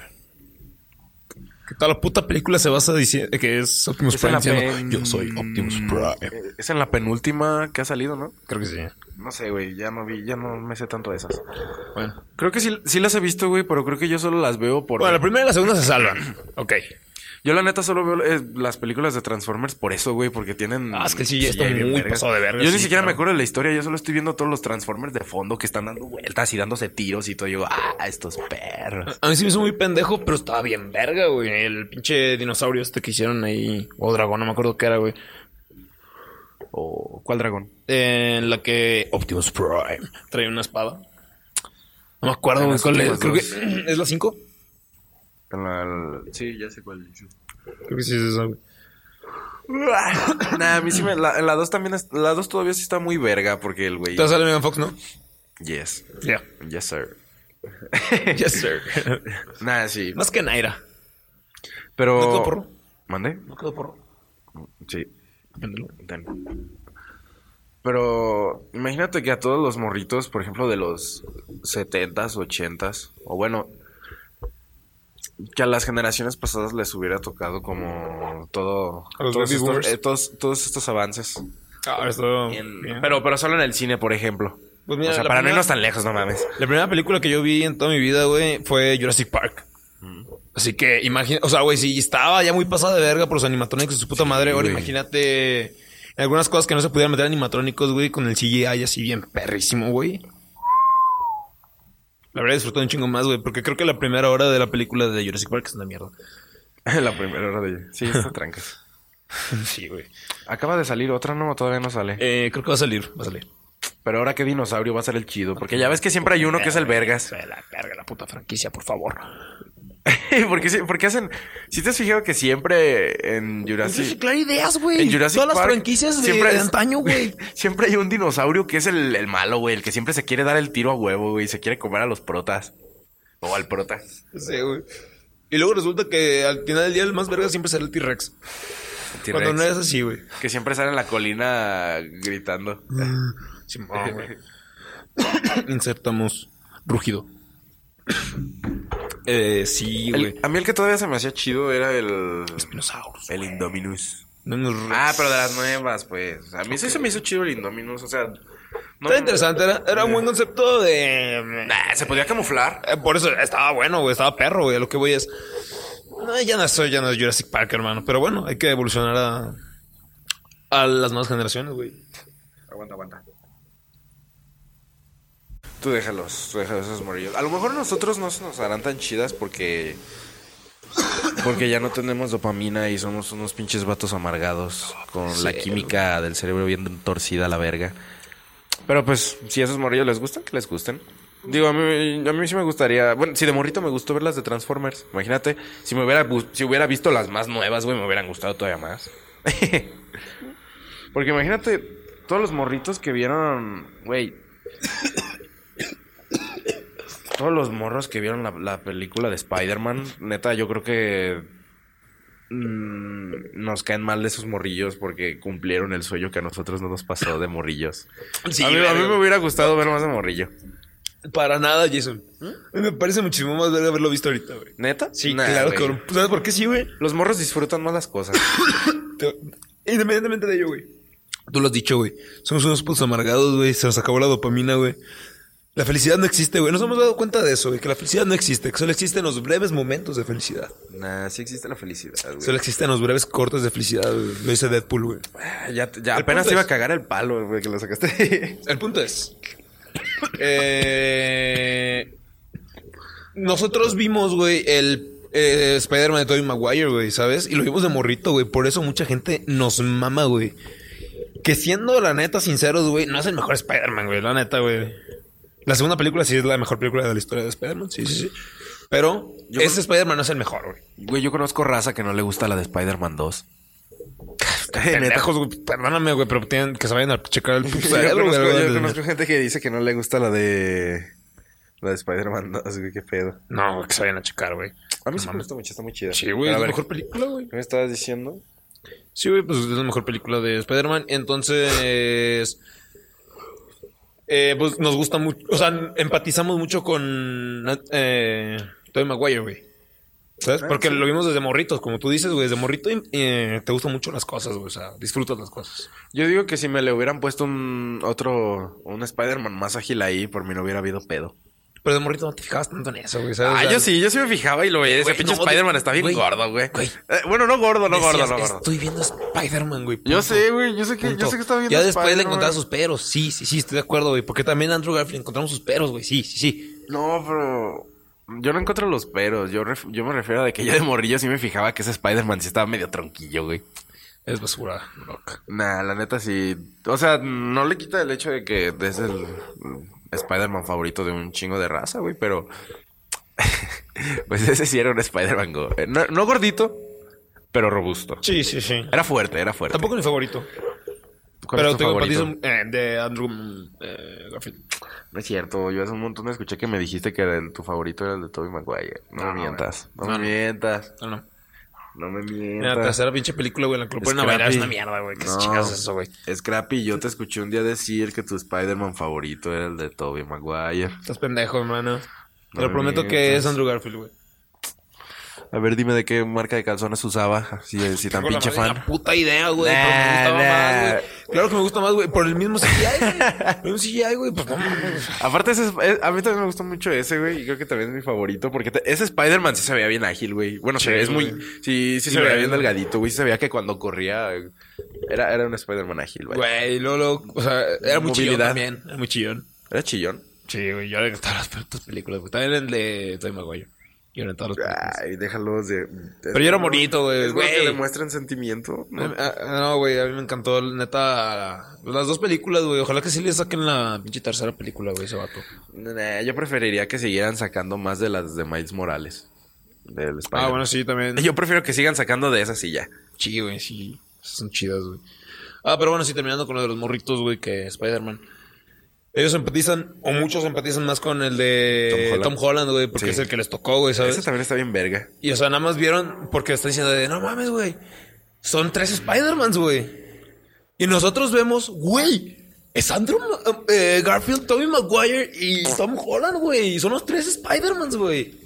Toda la puta película se basa diciendo que es Optimus Es Prime diciendo pen- Yo soy Optimus Prime. Es en la penúltima que ha salido, ¿no? Creo que sí. No sé, güey. Ya no vi, ya no me sé tanto de esas. Bueno. Creo que sí, sí las he visto, güey, pero creo que yo solo las veo por... Bueno, la primera y la segunda se salvan. Ok. Yo la neta solo veo eh, las películas de Transformers por eso, güey, porque tienen... Ah, es que sí, bien muy vergas. pasado de verga, Yo ni siquiera me acuerdo de la historia, yo solo estoy viendo todos los Transformers de fondo que están dando vueltas y dándose tiros y todo. Y yo, ah, estos perros. A mí sí me hizo muy pendejo, pero estaba bien verga, güey. El pinche dinosaurio este que hicieron ahí. O dragón, no me acuerdo qué era, güey. ¿O cuál dragón? En la que Optimus Prime trae una espada. No me acuerdo, güey. ¿Cuál es? Creo que es la 5. En la- Sí, ya sé cuál. Creo que sí es esa, güey. nah, a mí sí me... La, en la 2 también... es- la 2 todavía sí está muy verga porque el güey... Te sale Megan Fox, ¿no? Yes. Ya. Yes, sir. Yes, sir. Nah, sí. Más que Naira. Pero... ¿No quedó porro? ¿Mande? No quedó porro. Sí. Véndelo. Ten. Pero imagínate que a todos los morritos, por ejemplo, de los 70s, 80s, o bueno, que a las generaciones pasadas les hubiera tocado como todo, todos, estos, eh, todos, todos estos avances. Ah, esto. En- bien. pero, pero solo en el cine, por ejemplo. Pues mira, o sea, para no primera- irnos tan lejos, no mames. La primera película que yo vi en toda mi vida, güey, fue Jurassic Park. Así que imagina, o sea, güey, si estaba ya muy pasada de verga por los animatrónicos de su puta madre, ahora imagínate algunas cosas que no se pudieran meter animatrónicos, güey, con el CGI así bien perrísimo, güey. La verdad disfruté un chingo más, güey, porque creo que la primera hora de la película de Jurassic Park es una mierda. La primera hora de... Sí, está trancas. sí, güey. Acaba de salir otra, no, todavía no sale. Eh, creo que va a salir, va a salir. Pero ahora qué dinosaurio va a ser el chido, porque ya ves que siempre hay uno que es el vergas. La verga, la puta franquicia, por favor. porque, porque hacen. Si te has fijado que siempre en Jurassic. Reciclar ideas, güey. En Jurassic Todas las franquicias de, siempre de antaño, güey. Siempre hay un dinosaurio que es el, el malo, güey. El que siempre se quiere dar el tiro a huevo, güey. y Se quiere comer a los protas. O al prota. Sí, güey. Y luego resulta que al final del día el más verga siempre será el T-Rex. T-Rex. Cuando no es así, güey. Que siempre sale en la colina gritando. Simón, güey. Insertamos rugido. Eh, sí, güey. a mí el que todavía se me hacía chido era el. Dinosaurios. El Indominus. No Ah, pero de las nuevas, pues. A mí sí se me hizo chido el Indominus. O sea. no- Está interesante, era, era un buen concepto de. Nah, se podía camuflar. Eh, por eso estaba bueno, güey. Estaba perro, güey. A lo que voy es. No, ya no soy, ya no es Jurassic Park, hermano. Pero bueno, hay que evolucionar a. A las nuevas generaciones, güey. Aguanta, aguanta. Tú déjalos, tú déjalos esos morrillos. A lo mejor nosotros no se nos harán tan chidas porque. Porque ya no tenemos dopamina y somos unos pinches vatos amargados con la química del cerebro bien torcida a la verga. Pero pues, si a esos morrillos les gustan, que les gusten. Digo, a mí, a mí sí me gustaría. Bueno, si de morrito me gustó ver las de Transformers. Imagínate, si me hubiera, si hubiera visto las más nuevas, güey, me hubieran gustado todavía más. Porque imagínate todos los morritos que vieron, güey. Todos los morros que vieron la, la película de Spider-Man, neta, yo creo que mm, nos caen mal de esos morrillos porque cumplieron el sueño que a nosotros no nos pasó de morrillos. Sí, a, mí, a mí verga. me hubiera gustado ver más de morrillo. Para nada, Jason. Me parece muchísimo más verga haberlo visto ahorita, güey. ¿Neta? Sí, Nah, claro, cabrón. ¿Sabes por qué sí, güey? Los morros disfrutan más las cosas. Te- Independientemente de ello, güey. Tú lo has dicho, güey. Somos unos putos amargados, güey. Se nos acabó la dopamina, güey. La felicidad no existe, güey. Nos hemos dado cuenta de eso, güey. Que la felicidad no existe. Que solo existen los breves momentos de felicidad. nah, sí existe la felicidad, güey. Solo existen los breves cortes de felicidad, güey. Lo dice Deadpool, güey. Ah, Ya, ya apenas te iba a cagar el palo, güey, que lo sacaste. El punto es. eh, nosotros vimos, güey, el eh, Spider-Man de Tobey Maguire, güey, ¿sabes? Y lo vimos de morrito, güey. Por eso mucha gente nos mama, güey. Que siendo la neta sinceros, güey, no es el mejor Spider-Man, güey, la neta, güey. La segunda película sí es la mejor película de la historia de Spider-Man, sí, sí, sí. Pero ese Spider-Man no es el mejor, güey. Güey, yo conozco raza que no le gusta la de Spider-Man 2. pendejos, güey. Perdóname, güey, pero tienen que se vayan a checar el Yo cerebro, conozco, güey. yo conozco gente que dice que no le gusta la de... La de Spider-Man 2, güey, qué pedo. No, que se vayan a checar, güey. A mí No sí me gusta mucho, está muy chida. Sí, güey, Pero es a la ver, mejor película, güey. ¿Qué me estabas diciendo? Sí, güey, pues es la mejor película de Spider-Man. Entonces, eh, pues nos gusta mucho, o sea, empatizamos mucho con eh, Tobey Maguire, güey. ¿Sabes? Ah, Porque lo vimos desde morritos, como tú dices, güey, desde morrito eh, te gustan mucho las cosas, güey, o sea, disfrutas las cosas. Yo digo que si me le hubieran puesto un otro, un Spider-Man más ágil ahí, por mí no hubiera habido pedo. Pero de morrito no te fijabas tanto en eso, güey, ¿sabes? Ah, yo sí, yo sí me fijaba y lo veía. Ese pinche no, Spider-Man de- está bien güey, gordo, güey. güey. Eh, bueno, no gordo, no gordo, decías, no gordo. Estoy viendo Spider-Man, güey. Yo sé, güey, yo sé que, yo sé que está bien. Ya después le encontraba sus peros. Sí, sí, sí, estoy de acuerdo, güey. Porque también Andrew Garfield encontramos sus peros, güey. Sí, sí, sí. No, pero. Yo no encuentro los peros. Yo, ref- yo me refiero a de que yo de morrillo sí me fijaba que ese Spider-Man sí estaba medio tronquillo, güey. Es basura, loca. Nah, la neta sí. O sea, no le quita el hecho de que es el Spider-Man favorito de un chingo de raza, güey, pero. pues ese sí era un Spider-Man. eh, No, no gordito, pero robusto. Sí, sí, sí. Era fuerte, era fuerte. Tampoco mi favorito. ¿Cuál Pero tengo favorito? empatizo eh, de Andrew eh, Garfield. No es cierto, yo hace un montón escuché que me dijiste que el- tu favorito era el de Tobey Maguire. No, No, me mientas, no, no, me no. mientas, No, no. No me Mira, la mientas. tercera pinche película, güey, la que lo ponen a bailar es una mierda, güey. ¿Qué No. chingas es eso, güey? Scrappy, yo te escuché un día decir que tu Spider-Man favorito era el de Tobey Maguire. Estás pendejo, hermano. Te lo me prometo que mientas. es Andrew Garfield, güey. A ver, dime de qué marca de calzones usaba, si, si tan pinche fan. La puta idea, güey. Nah, nah. Claro que me gusta más, güey. Por el mismo CGI, güey. Por el mismo CGI, güey. Pues no. Aparte, ese, es- a mí también me gustó mucho ese, güey, y creo que también es mi favorito, porque te- ese Spider-Man sí se veía bien ágil, güey. Bueno, se Sí, ve- es muy... güey. Sí, sí, Sí, se veía güey. bien delgadito, güey. Se veía que cuando corría eh, era, era un Spider-Man ágil, güey. Güey, luego, luego, o sea, era muy chillón Movilidad. también. Era muy chillón. Era chillón. Sí, güey. Yo le todas las putas películas, güey. También el de Tobey Maguire. Todas las películas. Ay, déjalos de... Pero yo era bonito, güey, bueno que güey. demuestren sentimiento. ¿no? Eh, ah, No, güey, a mí me encantó, neta, las dos películas, güey. Ojalá que sí le saquen la pinche tercera película, güey, ese vato. Nah, yo preferiría que siguieran sacando más de las de Miles Morales. Del Spider. Ah, bueno, sí, también. Yo prefiero que sigan sacando de esas y ya. Sí, güey, sí. Son chidas, güey. Ah, pero bueno, sí, terminando con lo de los morritos, güey, que Spider-Man. Ellos empatizan, o muchos empatizan más con el de Tom Tom Holland. Güey, porque Sí. es el que les tocó, güey, ¿sabes? Ese también está bien verga. Y o sea, nada más vieron porque está diciendo de, no mames, güey. Son tres Spider-Mans, güey. Y nosotros vemos, güey. Es Andrew eh, Garfield, Tobey Maguire y Tom Holland, güey. Y son los tres Spider-Mans, güey.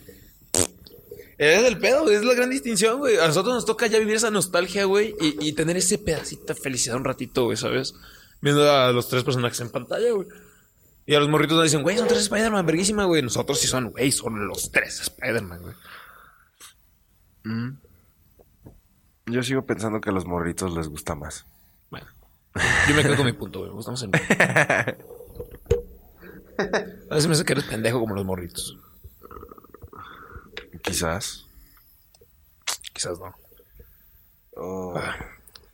Es el pedo, güey. Es la gran distinción, güey. A nosotros nos toca ya vivir esa nostalgia, güey. Y, y tener ese pedacito de felicidad un ratito, güey, ¿sabes? Viendo a los tres personajes en pantalla, güey. Y a los morritos nos dicen, güey, son tres Spider-Man, verguísima, güey. Nosotros sí son, güey, son los tres Spider-Man, güey. Yo sigo pensando que a los morritos les gusta más. Bueno, yo me quedo con mi punto, güey. Estamos en. A veces me hace que eres pendejo como los morritos. Quizás. Quizás no. Oh,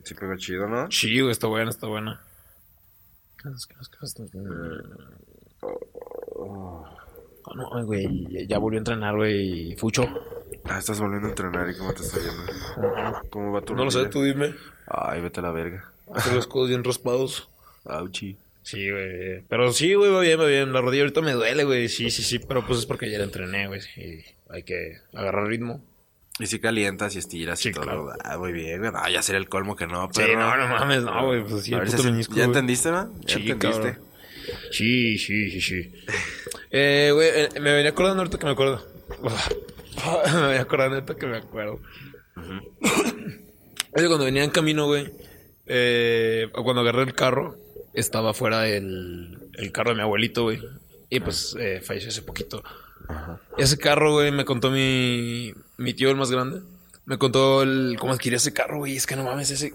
sí pegó chido, ¿no? Güey, está buena, está buena. Oh, no, güey, ya- volvió a entrenar, güey. Fucho. Ah, estás volviendo a entrenar y cómo te está yendo. ¿Cómo va tu No lo sé, tú dime. Ay, vete a la verga. Hace los codos bien raspados. Auchi. Sí, güey. Pero sí, güey, va bien, va bien. La rodilla ahorita me duele, güey. Sí, sí, sí. Pero pues es porque ayer entrené, güey. Sí, hay que agarrar ritmo. Y si calientas y estiras Sí, y todo. claro. Ah, muy bien, güey. Ah, ya sería el colmo que no, Sí, pero. no, no mames, no, güey. Pues sí, A el ver si puto así- menisco, ¿Ya güey. entendiste, va? ¿Ya Sí, entendiste? cabrón. Sí, sí, sí, sí. Eh, güey, eh, me venía acordando ahorita que me acuerdo. me venía acordando ahorita que me acuerdo. Es que cuando venía en camino, güey, eh, o cuando agarré el carro, estaba fuera el, el carro de mi abuelito, güey. Y pues eh, falleció hace poquito. Ese carro, güey, me contó mi, mi tío, el más grande. Me contó el, cómo adquirí ese carro, güey. Es que no mames, ese.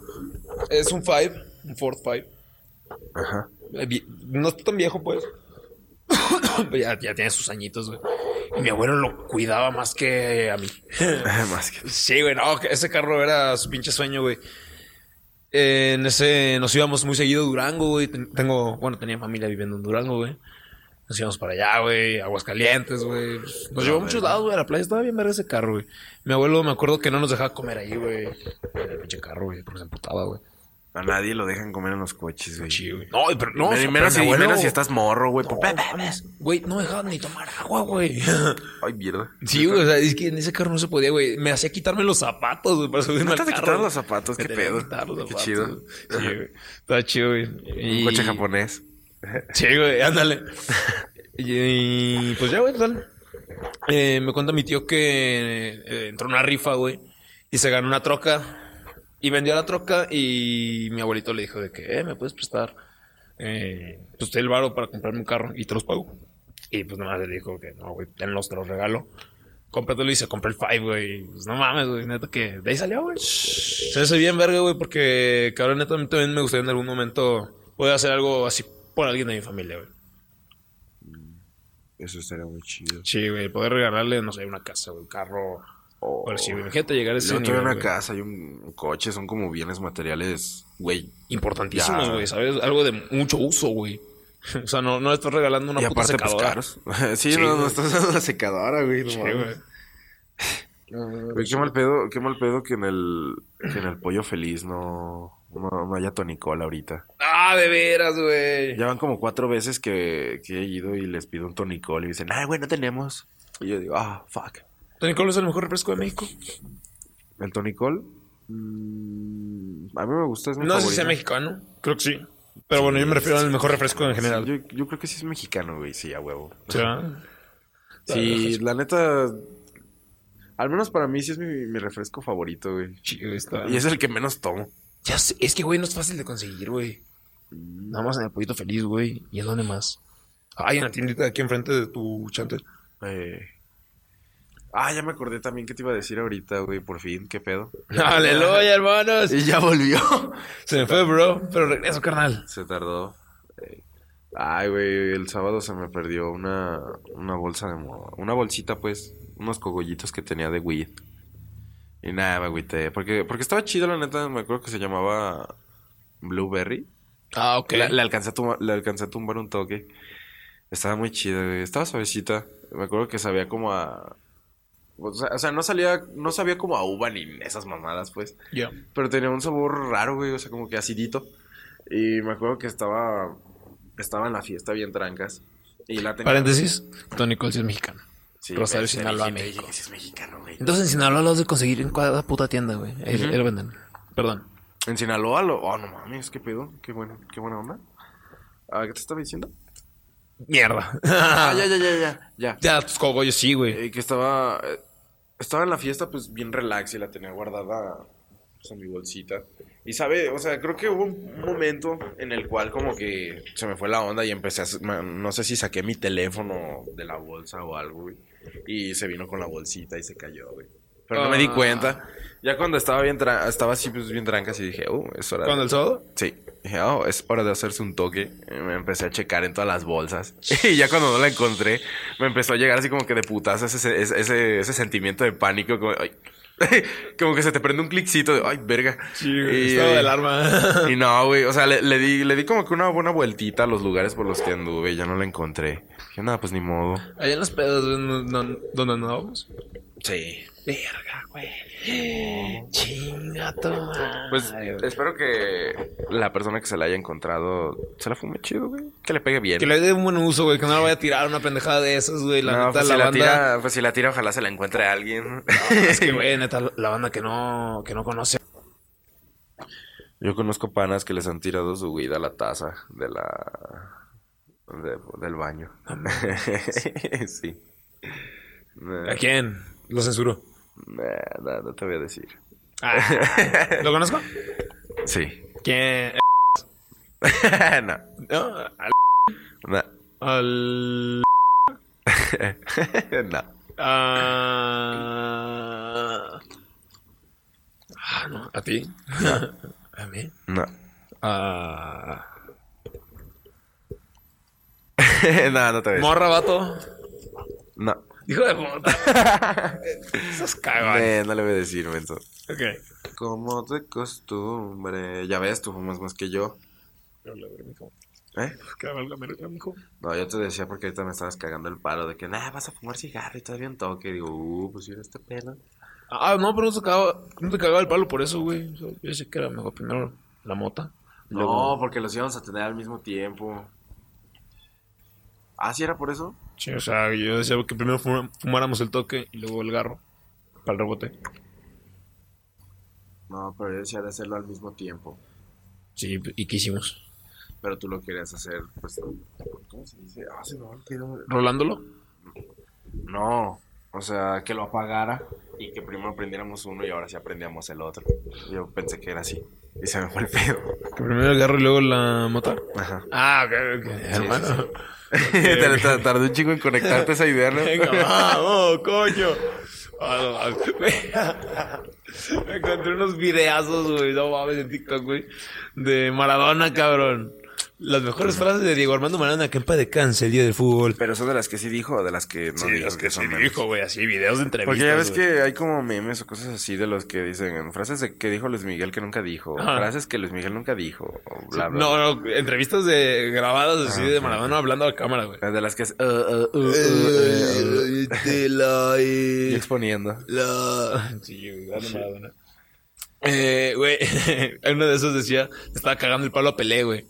Es un Five, un Ford Five. Ajá. Eh, No está tan viejo, pues. Pero ya, ya tiene sus añitos, güey. Y mi abuelo lo cuidaba más que a mí. Más que. Sí, güey, no, ese carro era su pinche sueño, güey. En ese nos íbamos muy seguido a Durango, güey. Ten- Tengo, bueno, tenía familia viviendo en Durango, güey. Nos íbamos para allá, güey, Aguascalientes, güey. Nos llevó a muchos lados, güey. A la playa estaba bien ver ese carro, güey. Mi abuelo me acuerdo que no nos dejaba comer ahí, güey. El pinche carro, güey, porque se emputaba, güey. A nadie lo dejan comer en los coches, güey. Sí, güey. No, pero no. Menos, mi si, menos si estás morro, güey. No, Güey, no dejaban ni tomar agua, güey. Ay, mierda. Sí, güey, o sea, es que en ese carro no se podía, güey. Me hacía quitarme los zapatos, güey, para subirme ¿Neta al carro. quitaron los zapatos? ¿Qué pedo? quitar Qué chido. Sí, güey. Estaba chido, güey. Un coche japonés. Sí, güey, ándale. Y, pues ya, güey, total. Eh, me cuenta mi tío que eh, entró en una rifa, güey, y se ganó una troca. Y vendió la troca y mi abuelito le dijo de que, eh, ¿me puedes prestar? Eh, pues el varo para comprarme un carro y te los pago. Y pues nada más le dijo que no, güey, tenlos, te los regalo. Cómpratelo y se compró el Five, güey. Pues no mames, güey, neta que de ahí salió, güey. Se hace bien verga, güey, porque cabrón, neta, a mí también me gustaría en algún momento poder hacer algo así por alguien de mi familia, güey. Eso estaría muy chido. Sí, güey, poder regalarle, no sé, una casa, güey, un carro. Oh. Sí, güey, imagínate llegar a ese nivel, una güey. casa y un coche, son como bienes materiales, güey. Importantísimos, güey, ¿sabes? Algo de mucho uso, güey. O sea, no, no le estás regalando una y puta aparte, pues secadora. caros. sí, Sí, no, no güey. estás dando la secadora, güey. no Sí, güey. Qué mal pedo, qué mal pedo que en el, que en el pollo feliz no, no, no haya tonicola ahorita. Ah, de veras, güey. Ya van como cuatro veces que, que he ido y les pido un tonicol y dicen, ay, güey, no tenemos. Y yo digo, ah, fuck. Tony Cole es el mejor refresco de México. ¿El tonicol? Mm, a mí me gusta, es mi No sé si sea mexicano. Creo que sí. Pero bueno, yo me refiero al mejor refresco en general. Yo, yo creo que sí es mexicano, güey, sí, a huevo. Sí. Sí, la neta, al menos para mí sí es mi, mi refresco favorito, güey. Sí, güey, está. Y es el que menos tomo. Ya sé, es que, güey, no es fácil de conseguir, güey. Nada más en el pollito feliz, güey. ¿Y en dónde más? Ay, en la tiendita de aquí enfrente de tu chante. Eh... Ah, ya me acordé también que te iba a decir ahorita, güey, por fin, qué pedo. Aleluya, hermanos. Y ya volvió. Se me fue, bro. Pero regreso, carnal. Se tardó. Ay, güey, el sábado se me perdió una, una bolsa de moda. Una bolsita, pues, unos cogollitos que tenía de weed. Y nada, me agüité. Porque, porque estaba chido, la neta, me acuerdo que se llamaba Blueberry. Ah, ok. Le, le alcancé a tumba- le alcancé a tumbar un toque. Estaba muy chido, güey. Estaba suavecita. Me acuerdo que sabía como a... O sea, o sea, no salía... No sabía como a uva ni esas mamadas, pues. Ya. Pero tenía un sabor raro, güey. O sea, como que acidito. Y me acuerdo que estaba... Estaba en la fiesta bien trancas. Y la tenía... Paréntesis. Tony Cole sí es mexicano. Sí, Rosario, Sinaloa, México. es mexicano, güey. Entonces en Sinaloa lo has de conseguir en cada puta tienda, güey. Ahí, lo venden. Perdón. En Sinaloa lo... Oh, no mames, qué pedo. Qué bueno, qué buena onda. Ah, ¿Qué te estaba diciendo? Mierda. Ah, ya, ya, ya, ya. Ya. Ya, tus cogollos sí, güey. Eh, que estaba eh, estaba en la fiesta pues bien relax y la tenía guardada pues, en mi bolsita y sabe o sea creo que hubo un momento en el cual como que se me fue la onda y empecé a no sé si saqué mi teléfono de la bolsa o algo güey y se vino con la bolsita y se cayó güey pero no me di Ah. cuenta ya cuando estaba bien tra- estaba así pues bien trancas y dije oh es hora de- ¿Cuándo el sábado? Sí. Dije, oh, es hora de hacerse un toque. Me empecé a checar en todas las bolsas. Y ya cuando no la encontré, me empezó a llegar así como que de putazo ese, ese, ese, ese sentimiento de pánico. Como, ay, como que se te prende un cliccito de, ay, verga. Sí. Y- Estado de alarma. Y no, güey. O sea, le, le di, le di como que una buena vueltita a los lugares por los que anduve y ya no la encontré. Dije, nada, pues ni modo. Allá en los pedos, ¿dónde andábamos? Sí. Verga, güey. Chinga madre, Pues espero que la persona que se la haya encontrado se la fume chido, güey. Que le pegue bien. Que le dé un buen uso, güey. Que no la vaya a tirar una pendejada de esas, güey. La no, neta, pues la si la banda... tira, pues si la tira, ojalá se la encuentre alguien. Es que, güey, neta, la banda que no, que no conoce. Yo conozco panas que les han tirado su weed a la taza de la de- del baño. sí. ¿A quién? Lo censuro. Nah, nah, no te voy a decir. Ah, ¿Lo conozco? Sí. ¿Quién? no. No, al... No. al- no. Ah, ah, no, ¿a ti? ¿A mí? No. Ah, no, no te voy a decir. morra, vato. No. Hijo de puta. Esos cagan. Eh, no le voy a decir, menso. Ok. Como de costumbre. Ya ves, tú fumas más que yo. ¿Eh? Que valga verga, mijo. No, yo te decía porque ahorita me estabas cagando el palo de que, nah, vas a fumar cigarro y todavía un toque. Digo, uh, pues mira este pelo. Ah, no, pero no te cagaba, no te cagaba el palo por eso, güey. Yo sé que era mejor primero la mota. No, Luego- porque los íbamos a tener al mismo tiempo. Ah, ¿sí era por eso? Sí, o sea, yo decía que primero fuma- fumáramos el toque y luego el garro para el rebote. No, pero yo decía de hacerlo al mismo tiempo. Sí, ¿y qué hicimos? Pero tú lo querías hacer, pues. ¿Cómo se dice? Ah, se me olvidó. ¿Rolándolo? No, o sea, que lo apagara y que primero prendiéramos uno y ahora sí aprendíamos el otro. Yo pensé que era así. Y se me fue el pedo. Que primero el garro y luego la mota. Ajá. Ah, ok, ok, hermano. Te- te- Tardé un chico en conectarte esa idea, ¿no? Venga, vamos, coño. Ah, güey. Me encontré unos videazos, güey, no mames, en TikTok, güey, de Maradona, cabrón. Las mejores frases de Diego Armando Maradona, que en paz descanse el día del fútbol. Pero son de las que sí dijo o de las que no Sí, dijo las que son sí memes? dijo, güey, así, videos de entrevistas. Porque ya ves que hay como memes o cosas así de los que dicen frases de que dijo Luis Miguel que nunca dijo, Ajá. frases que Luis Miguel nunca dijo, o bla, bla. No, no, entrevistas de grabadas así Ah, de Maradona hablando a la cámara, güey. De las que es uh, uh, uh, uh, y exponiendo. La... Sí, güey, Maradona. Eh, güey, uno de esos decía, estaba cagando el palo a Pelé, güey.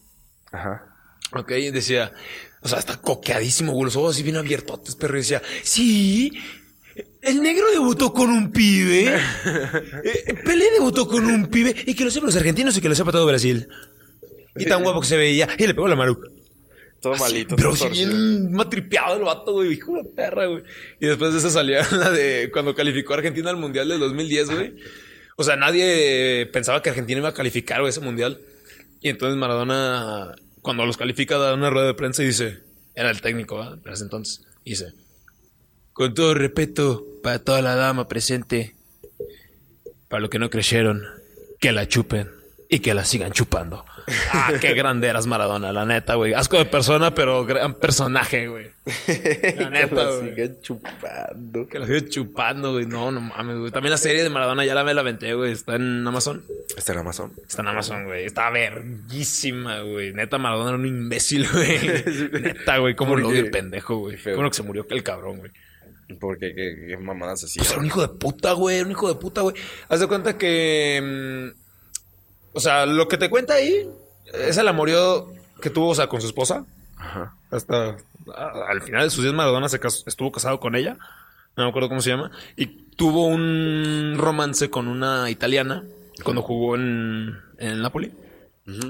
Ajá. Ok, y decía, o sea, está coqueadísimo, güey, los ojos así bien abiertotes, perro. Y decía, sí, el negro debutó con un pibe. Eh, Pelé debutó con un pibe. Y que lo sepan los argentinos y que lo sepa todo Brasil. Y tan guapo que se veía. Y le pegó la maruca. Todo malito. Pero si bien matripeado el vato, güey. Hijo de perra, güey. Y después de esa salía la de cuando calificó a Argentina al Mundial del 2010, güey. O sea, nadie pensaba que Argentina iba a calificar, güey, ese Mundial. Y entonces Maradona, cuando los califica, da una rueda de prensa y dice... Era el técnico, ¿verdad? Ese entonces. Dice... Con todo respeto para toda la dama presente, para los que no creyeron, que la chupen y que la sigan chupando. Ah, qué grande eras Maradona, la neta, güey. Asco de persona, pero gran personaje, güey. La neta, güey. Siguen chupando. Que la sigan chupando, güey. No, no mames, güey. También la serie de Maradona ya la me la aventé, güey. Está en Amazon. Está en Amazon. Está en Amazon, güey. Está verguísima, güey. Neta, Maradona era un imbécil, güey. Neta, güey. Cómo ¿Por lo el pendejo, güey. Cómo que se murió el cabrón, güey. Porque qué, qué mamadas así. Pues era un hijo de puta, güey. Un hijo de puta, güey. Haz de cuenta que. mm, o sea, lo que te cuenta ahí es el amorío que tuvo, o sea, con su esposa. Ajá. Hasta a- al final de sus días, Maradona se cas- estuvo casado con ella. No me acuerdo cómo se llama. Y tuvo un romance con una italiana cuando jugó en, en el Napoli.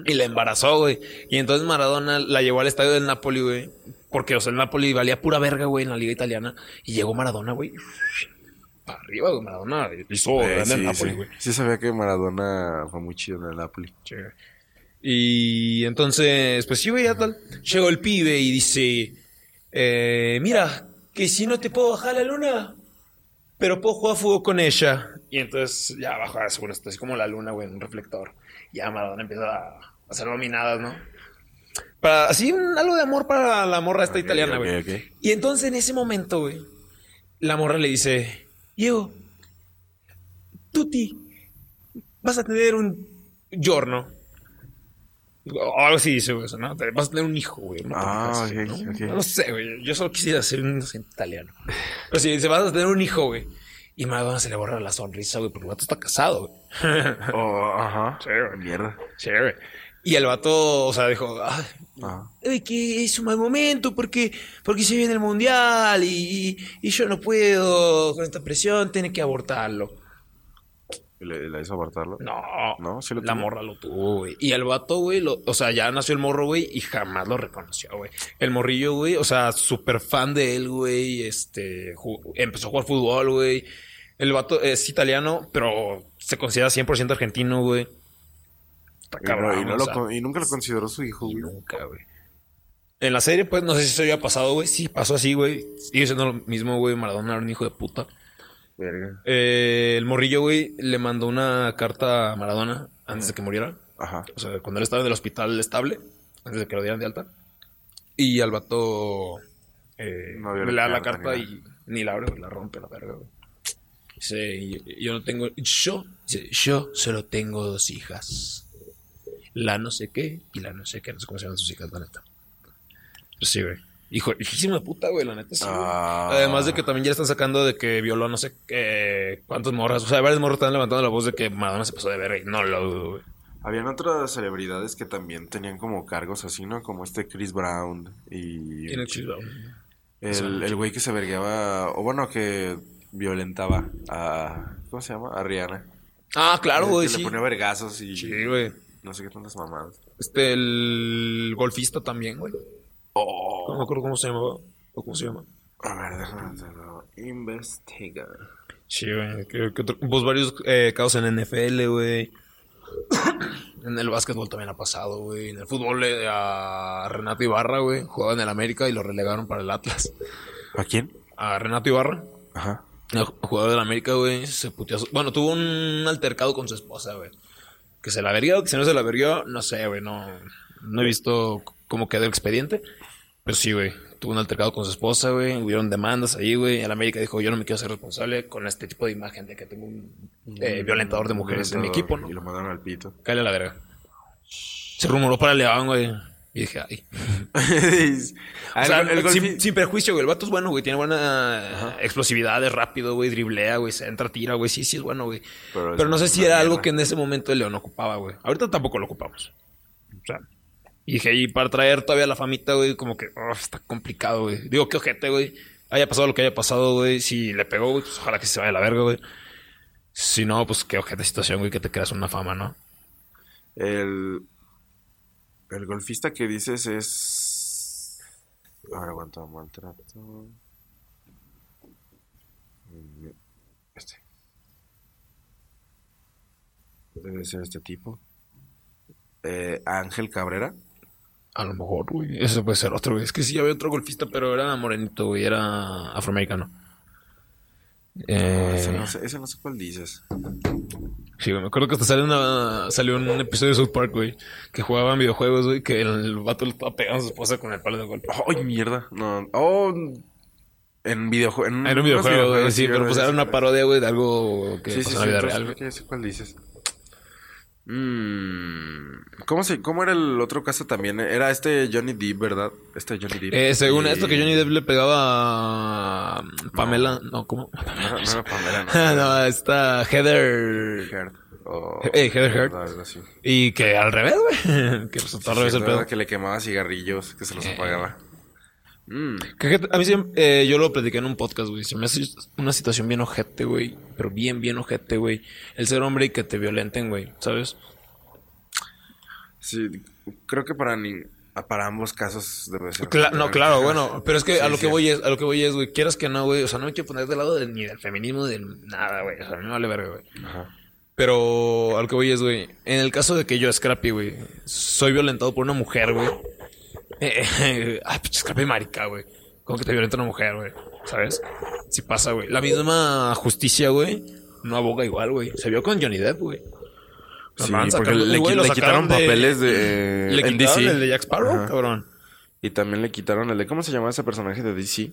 Y la embarazó, güey. Y entonces Maradona la llevó al estadio del Napoli, güey. Porque, o sea, el Napoli valía pura verga, güey, en la liga italiana. Y llegó Maradona, güey. Para arriba, güey. Maradona hizo Eh, grande el sí, Napoli, sí. güey. Sí sabía que Maradona fue muy chido en el Napoli. Sí. Y entonces, pues sí, güey, ya tal. Llegó el pibe y dice, eh, mira, que si no te puedo bajar la luna, pero puedo jugar fútbol con ella. Y entonces ya baja, según esto, así como la luna, güey, en un reflector. Ya Maradona empieza a hacer dominadas, ¿no? Para, así, un- algo de amor para la morra esta Ok, italiana, güey. ok. Y entonces en ese momento, güey, la morra le dice, Diego, Tuti, vas a tener un giorno. O algo así dice, güey, ¿no? Vas a tener un hijo, güey. Ah, ¿no? No sé, güey. Yo solo quisiera ser un italiano. Pero sí, dice, vas a tener un hijo, güey. Y Maradona se le borra la sonrisa, güey, porque el vato está casado, güey. Oh, ajá. Sí, güey. Mierda. Sí, güey. Y el vato, o sea, dijo, ay, Ah. ay, que es un mal momento porque, porque se viene el mundial y, y yo no puedo con esta presión, tiene que abortarlo. ¿Y ¿Le, le hizo abortarlo? No, No, sí lo la morra lo tuvo, güey. Y el vato, güey, lo- o sea, ya nació el morro, güey, y jamás lo reconoció, güey. El morrillo, güey, o sea, súper fan de él, güey, este, empezó a jugar fútbol, güey. El vato es italiano, pero se considera 100% argentino, güey. Está Y, no- cabrón, y no o lo sea. con- y nunca lo consideró su hijo, güey. nunca, güey. En la serie, pues, no sé si eso había pasado, güey. Sí, pasó así, güey. Sigue siendo lo mismo, güey. Maradona era un hijo de puta. Verga. Eh, el morrillo, güey, le mandó una carta a Maradona antes de que muriera. Ajá. O sea, cuando él estaba en el hospital estable, antes de que lo dieran de alta. Y al vato eh, No le da la carta y ni la abre, güey, la rompe la verga, güey. Dice, yo, yo no tengo, yo, dice, yo solo tengo dos hijas. La no sé qué y la no sé qué, no sé cómo se llaman sus hijas, la neta. Pero sí, güey. Hijo, hijísimo de puta, güey, la neta sí. güey. Ah. Además de que también ya están sacando de que violó no sé qué, cuántos morras. O sea, varios morros están levantando la voz de que Maradona se pasó de verga y no lo dudo, güey. Habían otras celebridades que también tenían como cargos así, ¿no? Como este Chris Brown y Tiene chido. el, el güey que se vergueaba, o bueno, que violentaba a, ¿cómo se llama? A Rihanna. Ah, claro, Que güey, Le sí. ponía vergazos y Sí, güey. No sé qué tantas mamadas. Este, el golfista también, güey. Oh. No me acuerdo cómo se llamaba. ¿O cómo se llama? A ver, déjame hacerlo. Investiga. Sí, güey. Que, que otro- pues varios eh, casos en NFL, güey. en el básquetbol también ha pasado, güey. En el fútbol eh, a Renato Ibarra, güey. Jugaba en el América y lo relegaron para el Atlas. ¿A quién? A Renato Ibarra. Ajá. El jugador del América, güey, se puteó. Bueno, tuvo un altercado con su esposa, güey. Que se la verguió, que si no se la verguió, no sé, güey. No, no he visto cómo quedó el expediente. Pero sí, güey. Tuvo un altercado con su esposa, güey. Hubieron demandas ahí, güey. El América dijo, yo no me quiero ser responsable con este tipo de imagen de que tengo un eh, violentador de mujeres en mi equipo, ¿no? Y lo mandaron al pito. Cállale a la verga. Se rumoró para León, güey. Y dije, ay. O sea, el- el golfi- sin, sin perjuicio, güey. El vato es bueno, güey. Tiene buena explosividad, es rápido, güey. Driblea, güey. Se entra, tira, güey. Sí, sí es bueno, güey. Pero no sé si era algo que en ese momento el León ocupaba, güey. Ahorita tampoco lo ocupamos. O sea. Y dije, y para traer todavía la famita, güey, como que oh, está complicado, güey. Digo, qué ojete, güey. Haya pasado lo que haya pasado, güey. Si le pegó, güey, pues ojalá que se vaya a la verga, güey. Si no, pues qué ojete situación, güey, que te creas una fama, ¿no? El, el golfista que dices es. A ver, aguanta, maltrato. Este. Debe ser este tipo. Eh, Ángel Cabrera. A lo mejor, güey. Ese puede ser otro, güey. Es que sí había otro golfista, pero era morenito, güey. Era afroamericano. Eh, Ese, no sé, ese no sé cuál dices. Sí. Me acuerdo que hasta salió, una, salió un episodio de South Park, güey. Que jugaban videojuegos, güey. Que el vato le estaba pegando a su esposa con el palo de golpe. ¡Ay, mierda! No. Oh, en videojuego. En Era un videojuego, güey. videojuegos, Sí, pero pues era una parodia, güey, de algo que Sí, sí, pasó sí. en la vida entonces real, güey. cuál dices. Mm, ¿Cómo, se, ¿Cómo era el otro caso también? Era este Johnny Depp, ¿verdad? Este Johnny Depp. Eh, según Y- esto, que Johnny Depp le pegaba a Pamela. No, ¿cómo? No, no era Pamela, no. no, está Heather. Eh, Heather Heard. Algo así. Y que al revés, güey. que resultó al revés el ¿verdad? pedo. Que le quemaba cigarrillos, que se los apagaba. Mm, Que a mí siempre, eh, yo lo platiqué en un podcast, güey. Se me hace una situación bien ojete, güey. Pero bien, bien ojete, güey. El ser hombre y que te violenten, güey. ¿Sabes? sí, creo que para, ni, para ambos casos debe ser. Cla- no, claro, bueno. Pero es que a Sí, lo que sí. voy es, a lo que voy es, güey. Quieras que no, güey. O sea, no me quiero poner del lado de- ni del feminismo, ni del nada, güey. O sea, a mí me vale verga, güey. Ajá. Pero a lo que voy es, güey. En el caso de que yo, Scrappy, güey, soy violentado por una mujer, güey. Eh, ah, pinche Scrappy marica, güey. Como que te violenta una mujer, güey. ¿Sabes? Si pasa, güey. La misma justicia, güey, no aboga igual, güey. Se vio con Johnny Depp, güey. Sí, andaban porque le, lo le quitaron de- papeles de. Le quitaron DC. el de Jack Sparrow, Ajá. cabrón. Y también le quitaron el de. ¿Cómo se llamaba ese personaje de DC?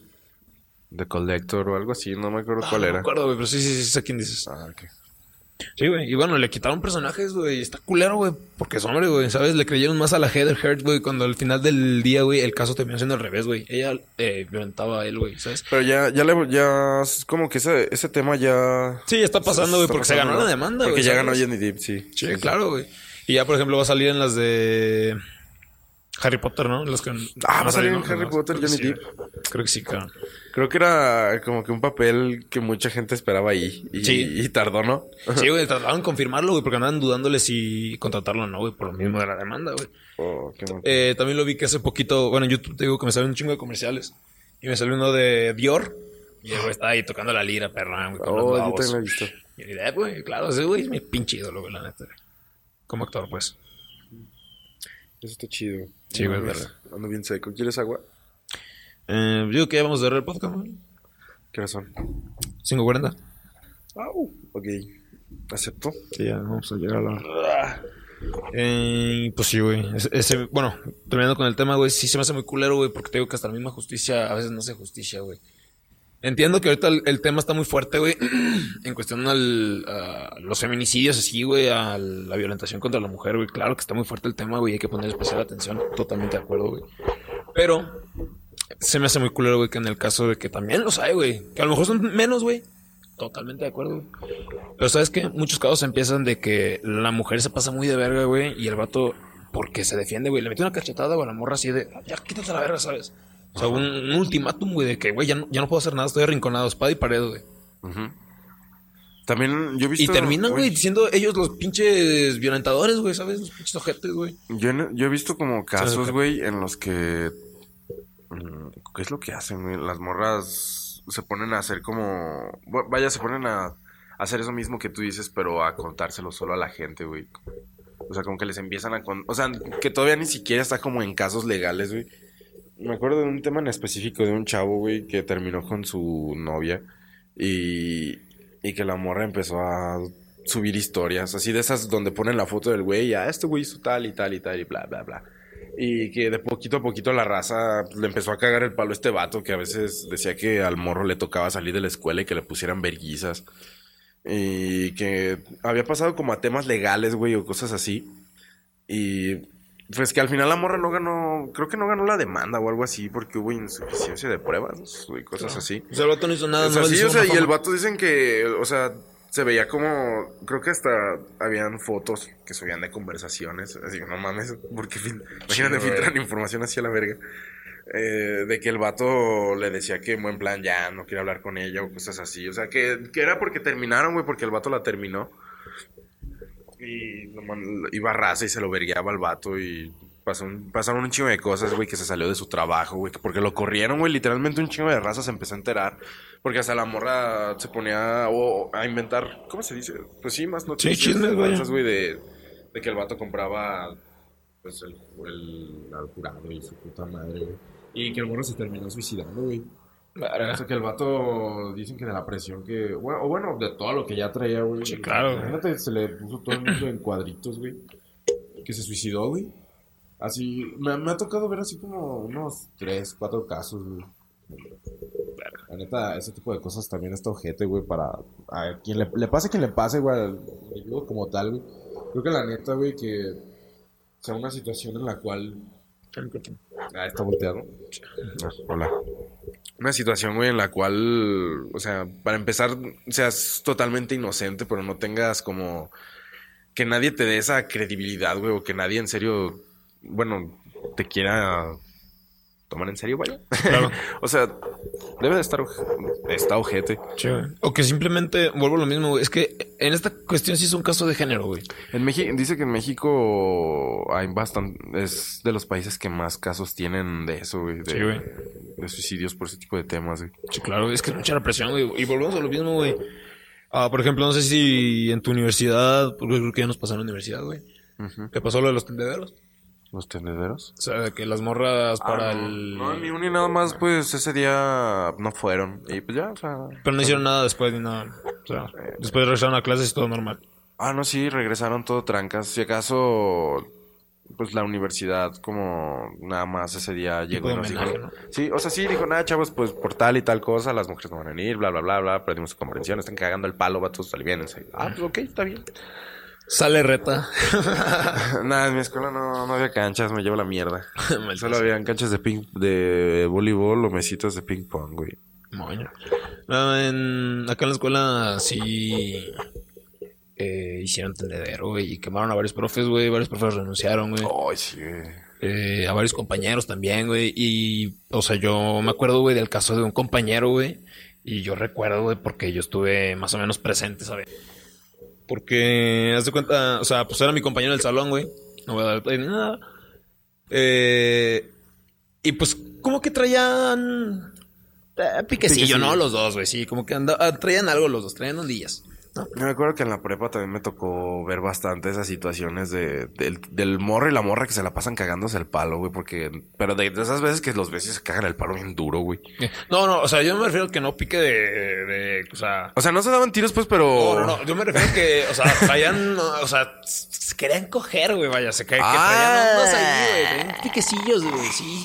The Collector o algo así, no me acuerdo cuál Ah, No era. me acuerdo, güey, pero sí, sí, sí, sé quién dices. Ah, ok. Sí, güey. Y bueno, le quitaron personajes, güey. Está culero, güey. Porque es hombre, güey. ¿Sabes? Le creyeron más a la Heather Heart, güey. Cuando al final del día, güey, el caso terminó siendo al revés, güey. Ella eh, violentaba a él, güey. ¿Sabes? Pero ya, ya, le, ya, es como que ese, ese tema ya. Sí, ya está pasando, güey. Porque se ganó la demanda, güey. Porque ya ganó Johnny Depp, sí. Sí, claro, güey. Y ya, por ejemplo, va a salir en las de Harry Potter, ¿no? Los que Ah, va a salir en. Harry. Potter Johnny Depp. Creo que sí, cabrón. Creo que era como que un papel que mucha gente esperaba ahí. Y, Sí. y tardó, ¿no? Sí, güey. Trataron de confirmarlo, güey. Porque andaban dudándole si contratarlo o no, güey. Por lo mismo de la demanda, güey. Oh, qué. Eh, también lo vi que hace poquito, bueno, en YouTube te digo que me salió un chingo de comerciales. Y me salió uno de Dior. Y el estaba ahí tocando la lira, perrón, güey, oh, yo también lo he visto. Y idea, güey, claro, ese güey es mi pinche ídolo, güey, la neta. Como actor, pues. Eso está chido. Sí, güey, No. Ando bien seco. ¿Quieres agua? Eh, digo que ya vamos a ver el podcast, güey. ¿Qué son? 5.40. Au. Ok. ¿Acepto? Sí, ya vamos a llegar a la... Eh, pues sí, güey. Ese, ese- bueno, terminando con el tema, güey, sí se me hace muy culero, güey, porque te digo que hasta la misma justicia a veces no hace justicia, güey. Entiendo que ahorita el, tema está muy fuerte, güey, en cuestión al, a los feminicidios, así, güey, a la violentación contra la mujer, güey. Claro que está muy fuerte el tema, güey, hay que poner especial atención. Totalmente de acuerdo, güey. Pero se me hace muy culero, güey, que en el caso de que también los hay, güey, que a lo mejor son menos, güey. Totalmente de acuerdo. güey. Pero sabes que muchos casos empiezan de que la mujer se pasa muy de verga, güey, y el vato, porque se defiende, güey, le metió una cachetada, güey, a la morra así de, ya quítate la verga, ¿sabes? O sea, un, un ultimátum, güey, de que, güey, ya no, ya no puedo hacer nada, estoy arrinconado, espada y pared, güey. También yo he Y visto... terminan, güey, siendo ellos los pinches violentadores, güey, ¿sabes? Los pinches ojetes, güey. Yo, yo he visto como casos, güey, en los que... mm, ¿Qué es lo que hacen, güey? Las morras se ponen a hacer como... Vaya, se ponen a hacer eso mismo que tú dices, pero a contárselo solo a la gente, güey. O sea, como que les empiezan a... con- O sea, que todavía ni siquiera está como en casos legales, güey. Me acuerdo de un tema en específico de un chavo, güey, que terminó con su novia y, y que la morra empezó a subir historias, así de esas donde ponen la foto del güey, ya este güey hizo tal y tal y tal y bla, bla, bla. Y que de poquito a poquito la raza pues, le empezó a cagar el palo a este vato que a veces decía que al morro le tocaba salir de la escuela y que le pusieran verguizas. Y que había pasado como a temas legales, güey, o cosas así. Y pues que al final la morra no ganó, creo que no ganó la demanda o algo así porque hubo insuficiencia de pruebas y cosas así. O sea, el vato no hizo nada, O sea, no sí, o sea, y el vato dicen que, o sea, se veía como, creo que hasta habían fotos que subían de conversaciones, así que no mames, porque imagínate güey. filtran información así a la verga. eh, de que el vato le decía que en buen plan ya no quiere hablar con ella o cosas así. O sea, que, que era porque terminaron, güey, porque el vato la terminó. Y iba a raza y se lo vergueaba al vato y pasó un- pasaron un chingo de cosas, güey, que se salió de su trabajo, güey, porque lo corrieron, güey, literalmente un chingo de raza se empezó a enterar, porque hasta la morra se ponía a inventar, ¿cómo se dice? Pues sí, más noticias. chismes, güey. falsas, güey, de, de que el vato compraba, pues, el, el al jurado y su puta madre, güey. Y que el morro se terminó suicidando, güey. O sea, que el vato dicen que de la presión que. Bueno, o bueno, de todo lo que ya traía, güey. Sí, claro. Imagínate, se le puso todo el mundo en cuadritos, güey. Que se suicidó, güey. Así. Me, me ha tocado ver así como unos tres, cuatro casos, güey. La neta, ese tipo de cosas también está ojete, güey, para. A quien le, le pase quien le pase, güey, como tal, güey. Creo que la neta, güey, que sea una situación en la cual Ah, está volteado. Ah, hola. Una situación, güey, en la cual, o sea, para empezar, seas totalmente inocente, pero no tengas como que nadie te dé esa credibilidad, güey, o que nadie en serio, bueno, te quiera tomar en serio, vaya. Claro. o sea, debe de estar, está ojete. Sí. O que simplemente, vuelvo a lo mismo, güey. Es que en esta cuestión sí es un caso de género, güey. En México, dice que en México hay bastante, es de los países que más casos tienen de eso, güey, de, Sí, güey. de suicidios por ese tipo de temas, güey. Sí, claro, es que es mucha represión, güey. Y volvemos a lo mismo, güey. Ah, por ejemplo, no sé si en tu universidad, porque creo que ya nos pasó en la universidad, güey. Ujú. ¿Qué pasó lo de los tendederos? Los tendederos. O sea, que las morras para Ah, no. el... No, ni uno ni nada más, pues ese día no fueron. Y pues ya, o sea. Pero no hicieron nada después ni nada. O sea, después regresaron a clases y todo normal. Ah, no, sí, regresaron todo trancas. Si acaso, pues la universidad, como nada más ese día llegó de y nos dijo. homenaje, ¿no? Sí, o sea, sí, dijo, nada, chavos, pues por tal y tal cosa, las mujeres no van a venir, bla, bla, bla, bla. Perdimos su comprensión, están cagando el palo, vatos, aliviénense. Ah, pues ok, está bien. Sale reta. Nada, en mi escuela no, no había canchas, me llevo la mierda. Solo habían canchas de ping, de voleibol o mesitas de ping pong, güey. Moño. No, en- acá en la escuela sí eh, hicieron tendedero, güey, y quemaron a varios profes, güey. Varios profes renunciaron, güey. Ay, sí. Eh, a varios compañeros también, güey. Y, o sea, yo me acuerdo, güey, del caso de un compañero, güey. Y yo recuerdo, güey, porque yo estuve más o menos presente, ¿sabes? Porque, haz de cuenta, o sea, pues era mi compañero del salón, güey. No voy a dar play ni nada. Eh, y pues, como que traían eh, piquecillo, Piquecillo. ¿no? Los dos, güey, sí. Como que anda- ah, traían algo los dos, traían ondillas. Yo me acuerdo que en la prepa también me tocó ver bastante esas situaciones de, del, del morro y la morra que se la pasan cagándose el palo, güey, porque... Pero de, de esas veces que los veces se cagan el palo bien duro, güey. Eh, No, no, o sea, yo me refiero a que no pique de, de o sea... O sea, no se daban tiros, pues, pero... No, no, no. Yo me refiero a que, o sea, traían, o sea, se querían coger, güey, vaya, se cae, que traían ondas ahí, güey, traían piquecillos, güey, sí.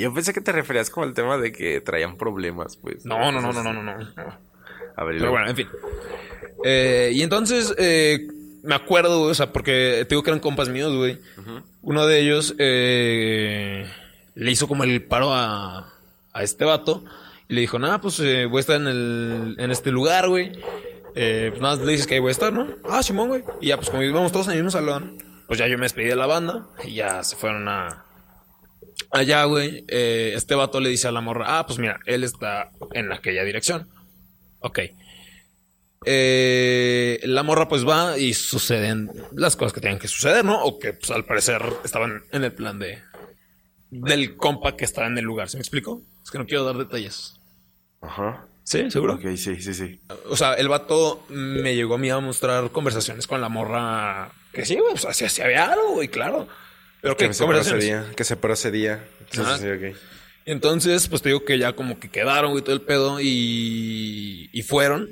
Yo pensé que te referías como al tema de que traían problemas, pues. No, no, no, no, no, no, Pero bueno, en fin. Eh, y entonces, eh, me acuerdo, güey, o sea, porque te digo que eran compas míos, güey. Uno de ellos eh, le hizo como el paro a, a este vato Y le dijo, nada, pues eh, voy a estar en, el, en este lugar, güey. Eh, pues nada, más le dices que ahí voy a estar, ¿no? Ah, Simón, güey. Y ya, pues como íbamos todos en el mismo salón, pues ya yo me despedí de la banda y ya se fueron a... Allá, güey, eh, este vato le dice a la morra, ah, pues mira, él está en aquella dirección. Ok. Eh, la morra pues va y suceden las cosas que tenían que suceder, ¿no? O que pues al parecer estaban en el plan de del compa que estaba en el lugar. ¿Se me explico? Es que no quiero dar detalles. Ajá. ¿Sí? ¿Seguro? Ok, sí, sí, sí. O sea, el vato me llegó a mí a mostrar conversaciones con la morra que sí, güey, o sea, sí, sí había algo, güey, claro. Pero que Que se procedía. Que se procedía. Sí, sí, sí, ok. Entonces, pues te digo que ya como que quedaron, güey, todo el pedo y, y fueron.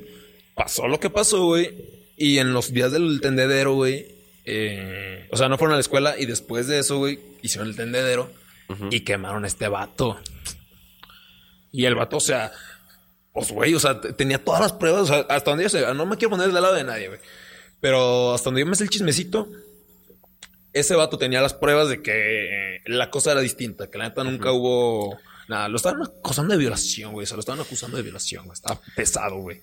Pasó lo que pasó, güey. Y en los días del tendedero, güey. eh, o sea, no fueron a la escuela y después de eso, güey, hicieron el tendedero y quemaron a este vato. Y el vato, o sea, pues, güey, o sea, tenía todas las pruebas. O sea, hasta donde yo sé, no me quiero poner del lado de nadie, güey. Pero hasta donde yo me sé el chismecito, ese vato tenía las pruebas de que eh, la cosa era distinta, que la neta nunca hubo nada. Lo estaban acusando de violación, güey. Se lo estaban acusando de violación, güey. Estaba pesado, güey.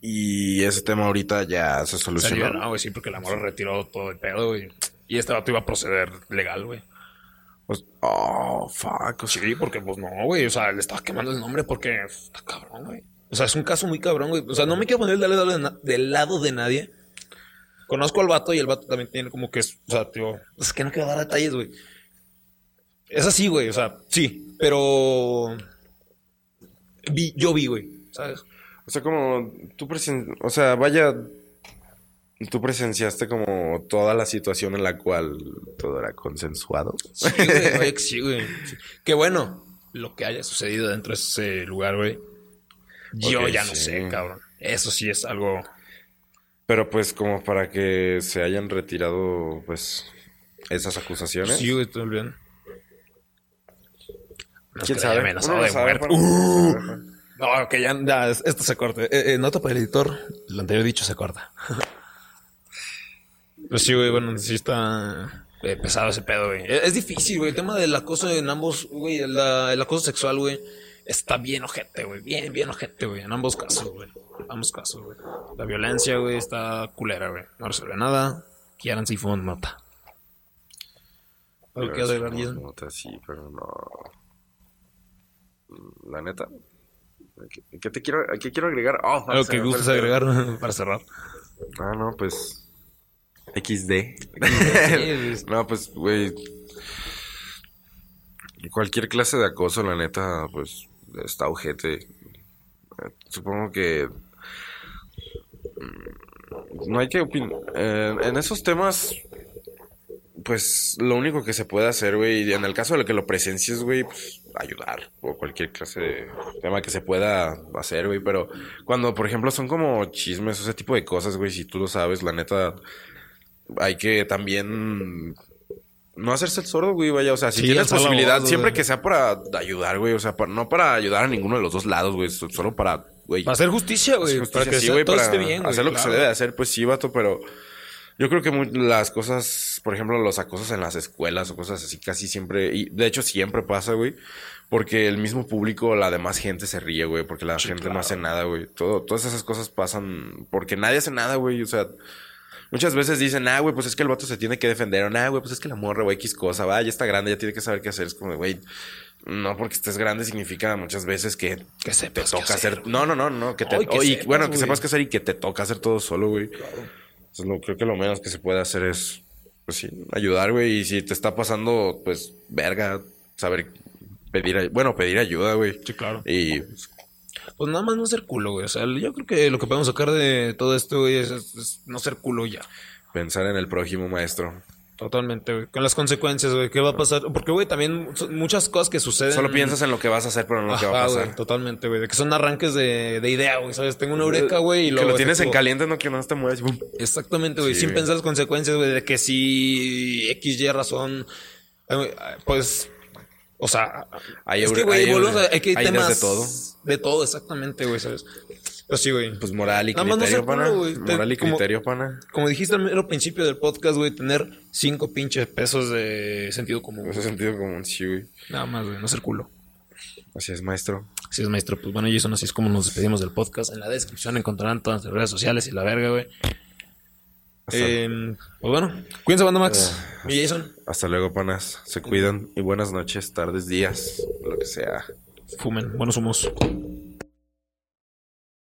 Y ese tema ahorita ya se solucionó. no, güey, sí, porque la morra retiró todo el pedo, güey. Y este vato iba a proceder legal, güey. Pues, oh, fuck. o sea, Sí, porque pues no, güey. O sea, le estaba quemando el nombre porque está cabrón, güey. O sea, es un caso muy cabrón, güey. O sea, no me quiero poner del lado de, del lado de nadie. Conozco al vato y el vato también tiene como que es, o sea, tío, es que no quiero dar detalles, güey. Es así, güey, o sea, sí, pero vi, yo vi, güey, ¿sabes? O sea, como tú presen... O sea, vaya, tú presenciaste como toda la situación en la cual todo era consensuado. Sí, güey, que sí, güey. Sí. Qué bueno lo que haya sucedido dentro de ese lugar, güey. Yo ya no sí. sé, cabrón. Eso sí es algo. Pero pues como para que se hayan retirado, pues, esas acusaciones. Sí, güey, estoy bien. No, ¿Quién sabe? Uno no de sabe, muerte. Uh. No, que ya, ya, esto se corte. Eh, eh, nota para el editor. Lo anterior dicho se corta. Pues sí, güey, bueno, sí está eh, pesado ese pedo, güey. Es, es difícil, güey. El tema del acoso en ambos, güey, la- el acoso sexual, güey, está bien ojete, güey. Bien, bien ojete, güey. En ambos casos, güey. En ambos casos, güey. La violencia, güey, está culera, güey. No resuelve nada. Quieran si fuman mata. ¿Algo que Pero Jason? nota, sí, pero no. La neta. ¿Qué, qué te quiero, qué quiero agregar? Oh, Algo que gustes agregar para cerrar. Ah, no, pues. XD. no, pues, güey. Cualquier clase de acoso, la neta, pues, está ojete. Eh, Supongo que. mm, No hay que opinar. en esos temas. Pues lo único que se puede hacer, güey, en el caso de que lo presencies, güey, pues ayudar. O cualquier clase de tema que se pueda hacer, güey. Pero cuando, por ejemplo, son como chismes, ese tipo de cosas, güey, si tú lo sabes, la neta, hay que también no hacerse el sordo, güey, vaya. O sea, si Sí, tienes posibilidad, voz, siempre güey. que sea para ayudar, güey. O sea, para- no para ayudar a ninguno de los dos lados, güey. so- Solo para, güey. Para hacer justicia, güey. Hacer Para justicia, que sí, sea- güey, todo para esté bien, güey. hacer lo que se debe de hacer, pues sí, vato, pero yo creo que muy- las cosas, por ejemplo, los acosos en las escuelas o cosas así, casi siempre, y de hecho siempre pasa, güey, porque el mismo público, la demás gente se ríe, güey, porque la gente no hace nada, güey. Todo, todas esas cosas pasan porque nadie hace nada, güey, o sea... Muchas veces dicen, ah, güey, pues es que el vato se tiene que defender. O, ah, güey, pues es que la morra, güey, X cosa, va, ya está grande, ya tiene que saber qué hacer. Es como, güey, no porque estés grande significa muchas veces que, Que te toca hacer. hacer. No, no, no, no, que te. Ay, que oh, y sepas, bueno, que sepas qué hacer y que te toca hacer todo solo, güey. Entonces, lo, creo que lo menos que se puede hacer es, pues sí, ayudar, güey. Y si te está pasando, pues, verga, saber pedir, bueno, pedir ayuda, güey. Sí, claro. Y Pues nada más no ser culo, güey. O sea, yo creo que lo que podemos sacar de todo esto, güey, es, es- es no ser culo ya. pensar en el prójimo maestro. Totalmente, güey. Con las consecuencias, güey. ¿Qué va a pasar? Porque, güey, también son muchas cosas que suceden. Solo piensas en lo que vas a hacer, pero no en lo que va a pasar. güey, totalmente, güey. De que son arranques de, de idea, güey. ¿Sabes? Tengo una eureka, güey. Y que lo tienes en caliente, no que no te mueves. ¡pum! Exactamente, güey. Sí, sin güey. pensar las consecuencias, güey. De que si X, Y razón. eh, Pues. O sea. Hay es que, güey, hay eure- hay que hay temas. de todo. De todo, exactamente, güey, ¿sabes? Pero sí, güey. Pues moral y no criterio, culo, pana. Moral y como- criterio, pana. Como dijiste al mero principio del podcast, güey, tener cinco pinches pesos de sentido común. En ese sentido común, sí, güey. Nada más, güey, no ser culo. Así es, maestro. Así es, maestro. Pues bueno, Jason, así es como nos despedimos del podcast. En la descripción encontrarán todas las redes sociales y la verga, güey. Eh, pues bueno, cuídense, banda Max. y Jason, Hasta luego, panas. Se cuidan y buenas noches, tardes, días, lo que sea. fumen. Buenos humos.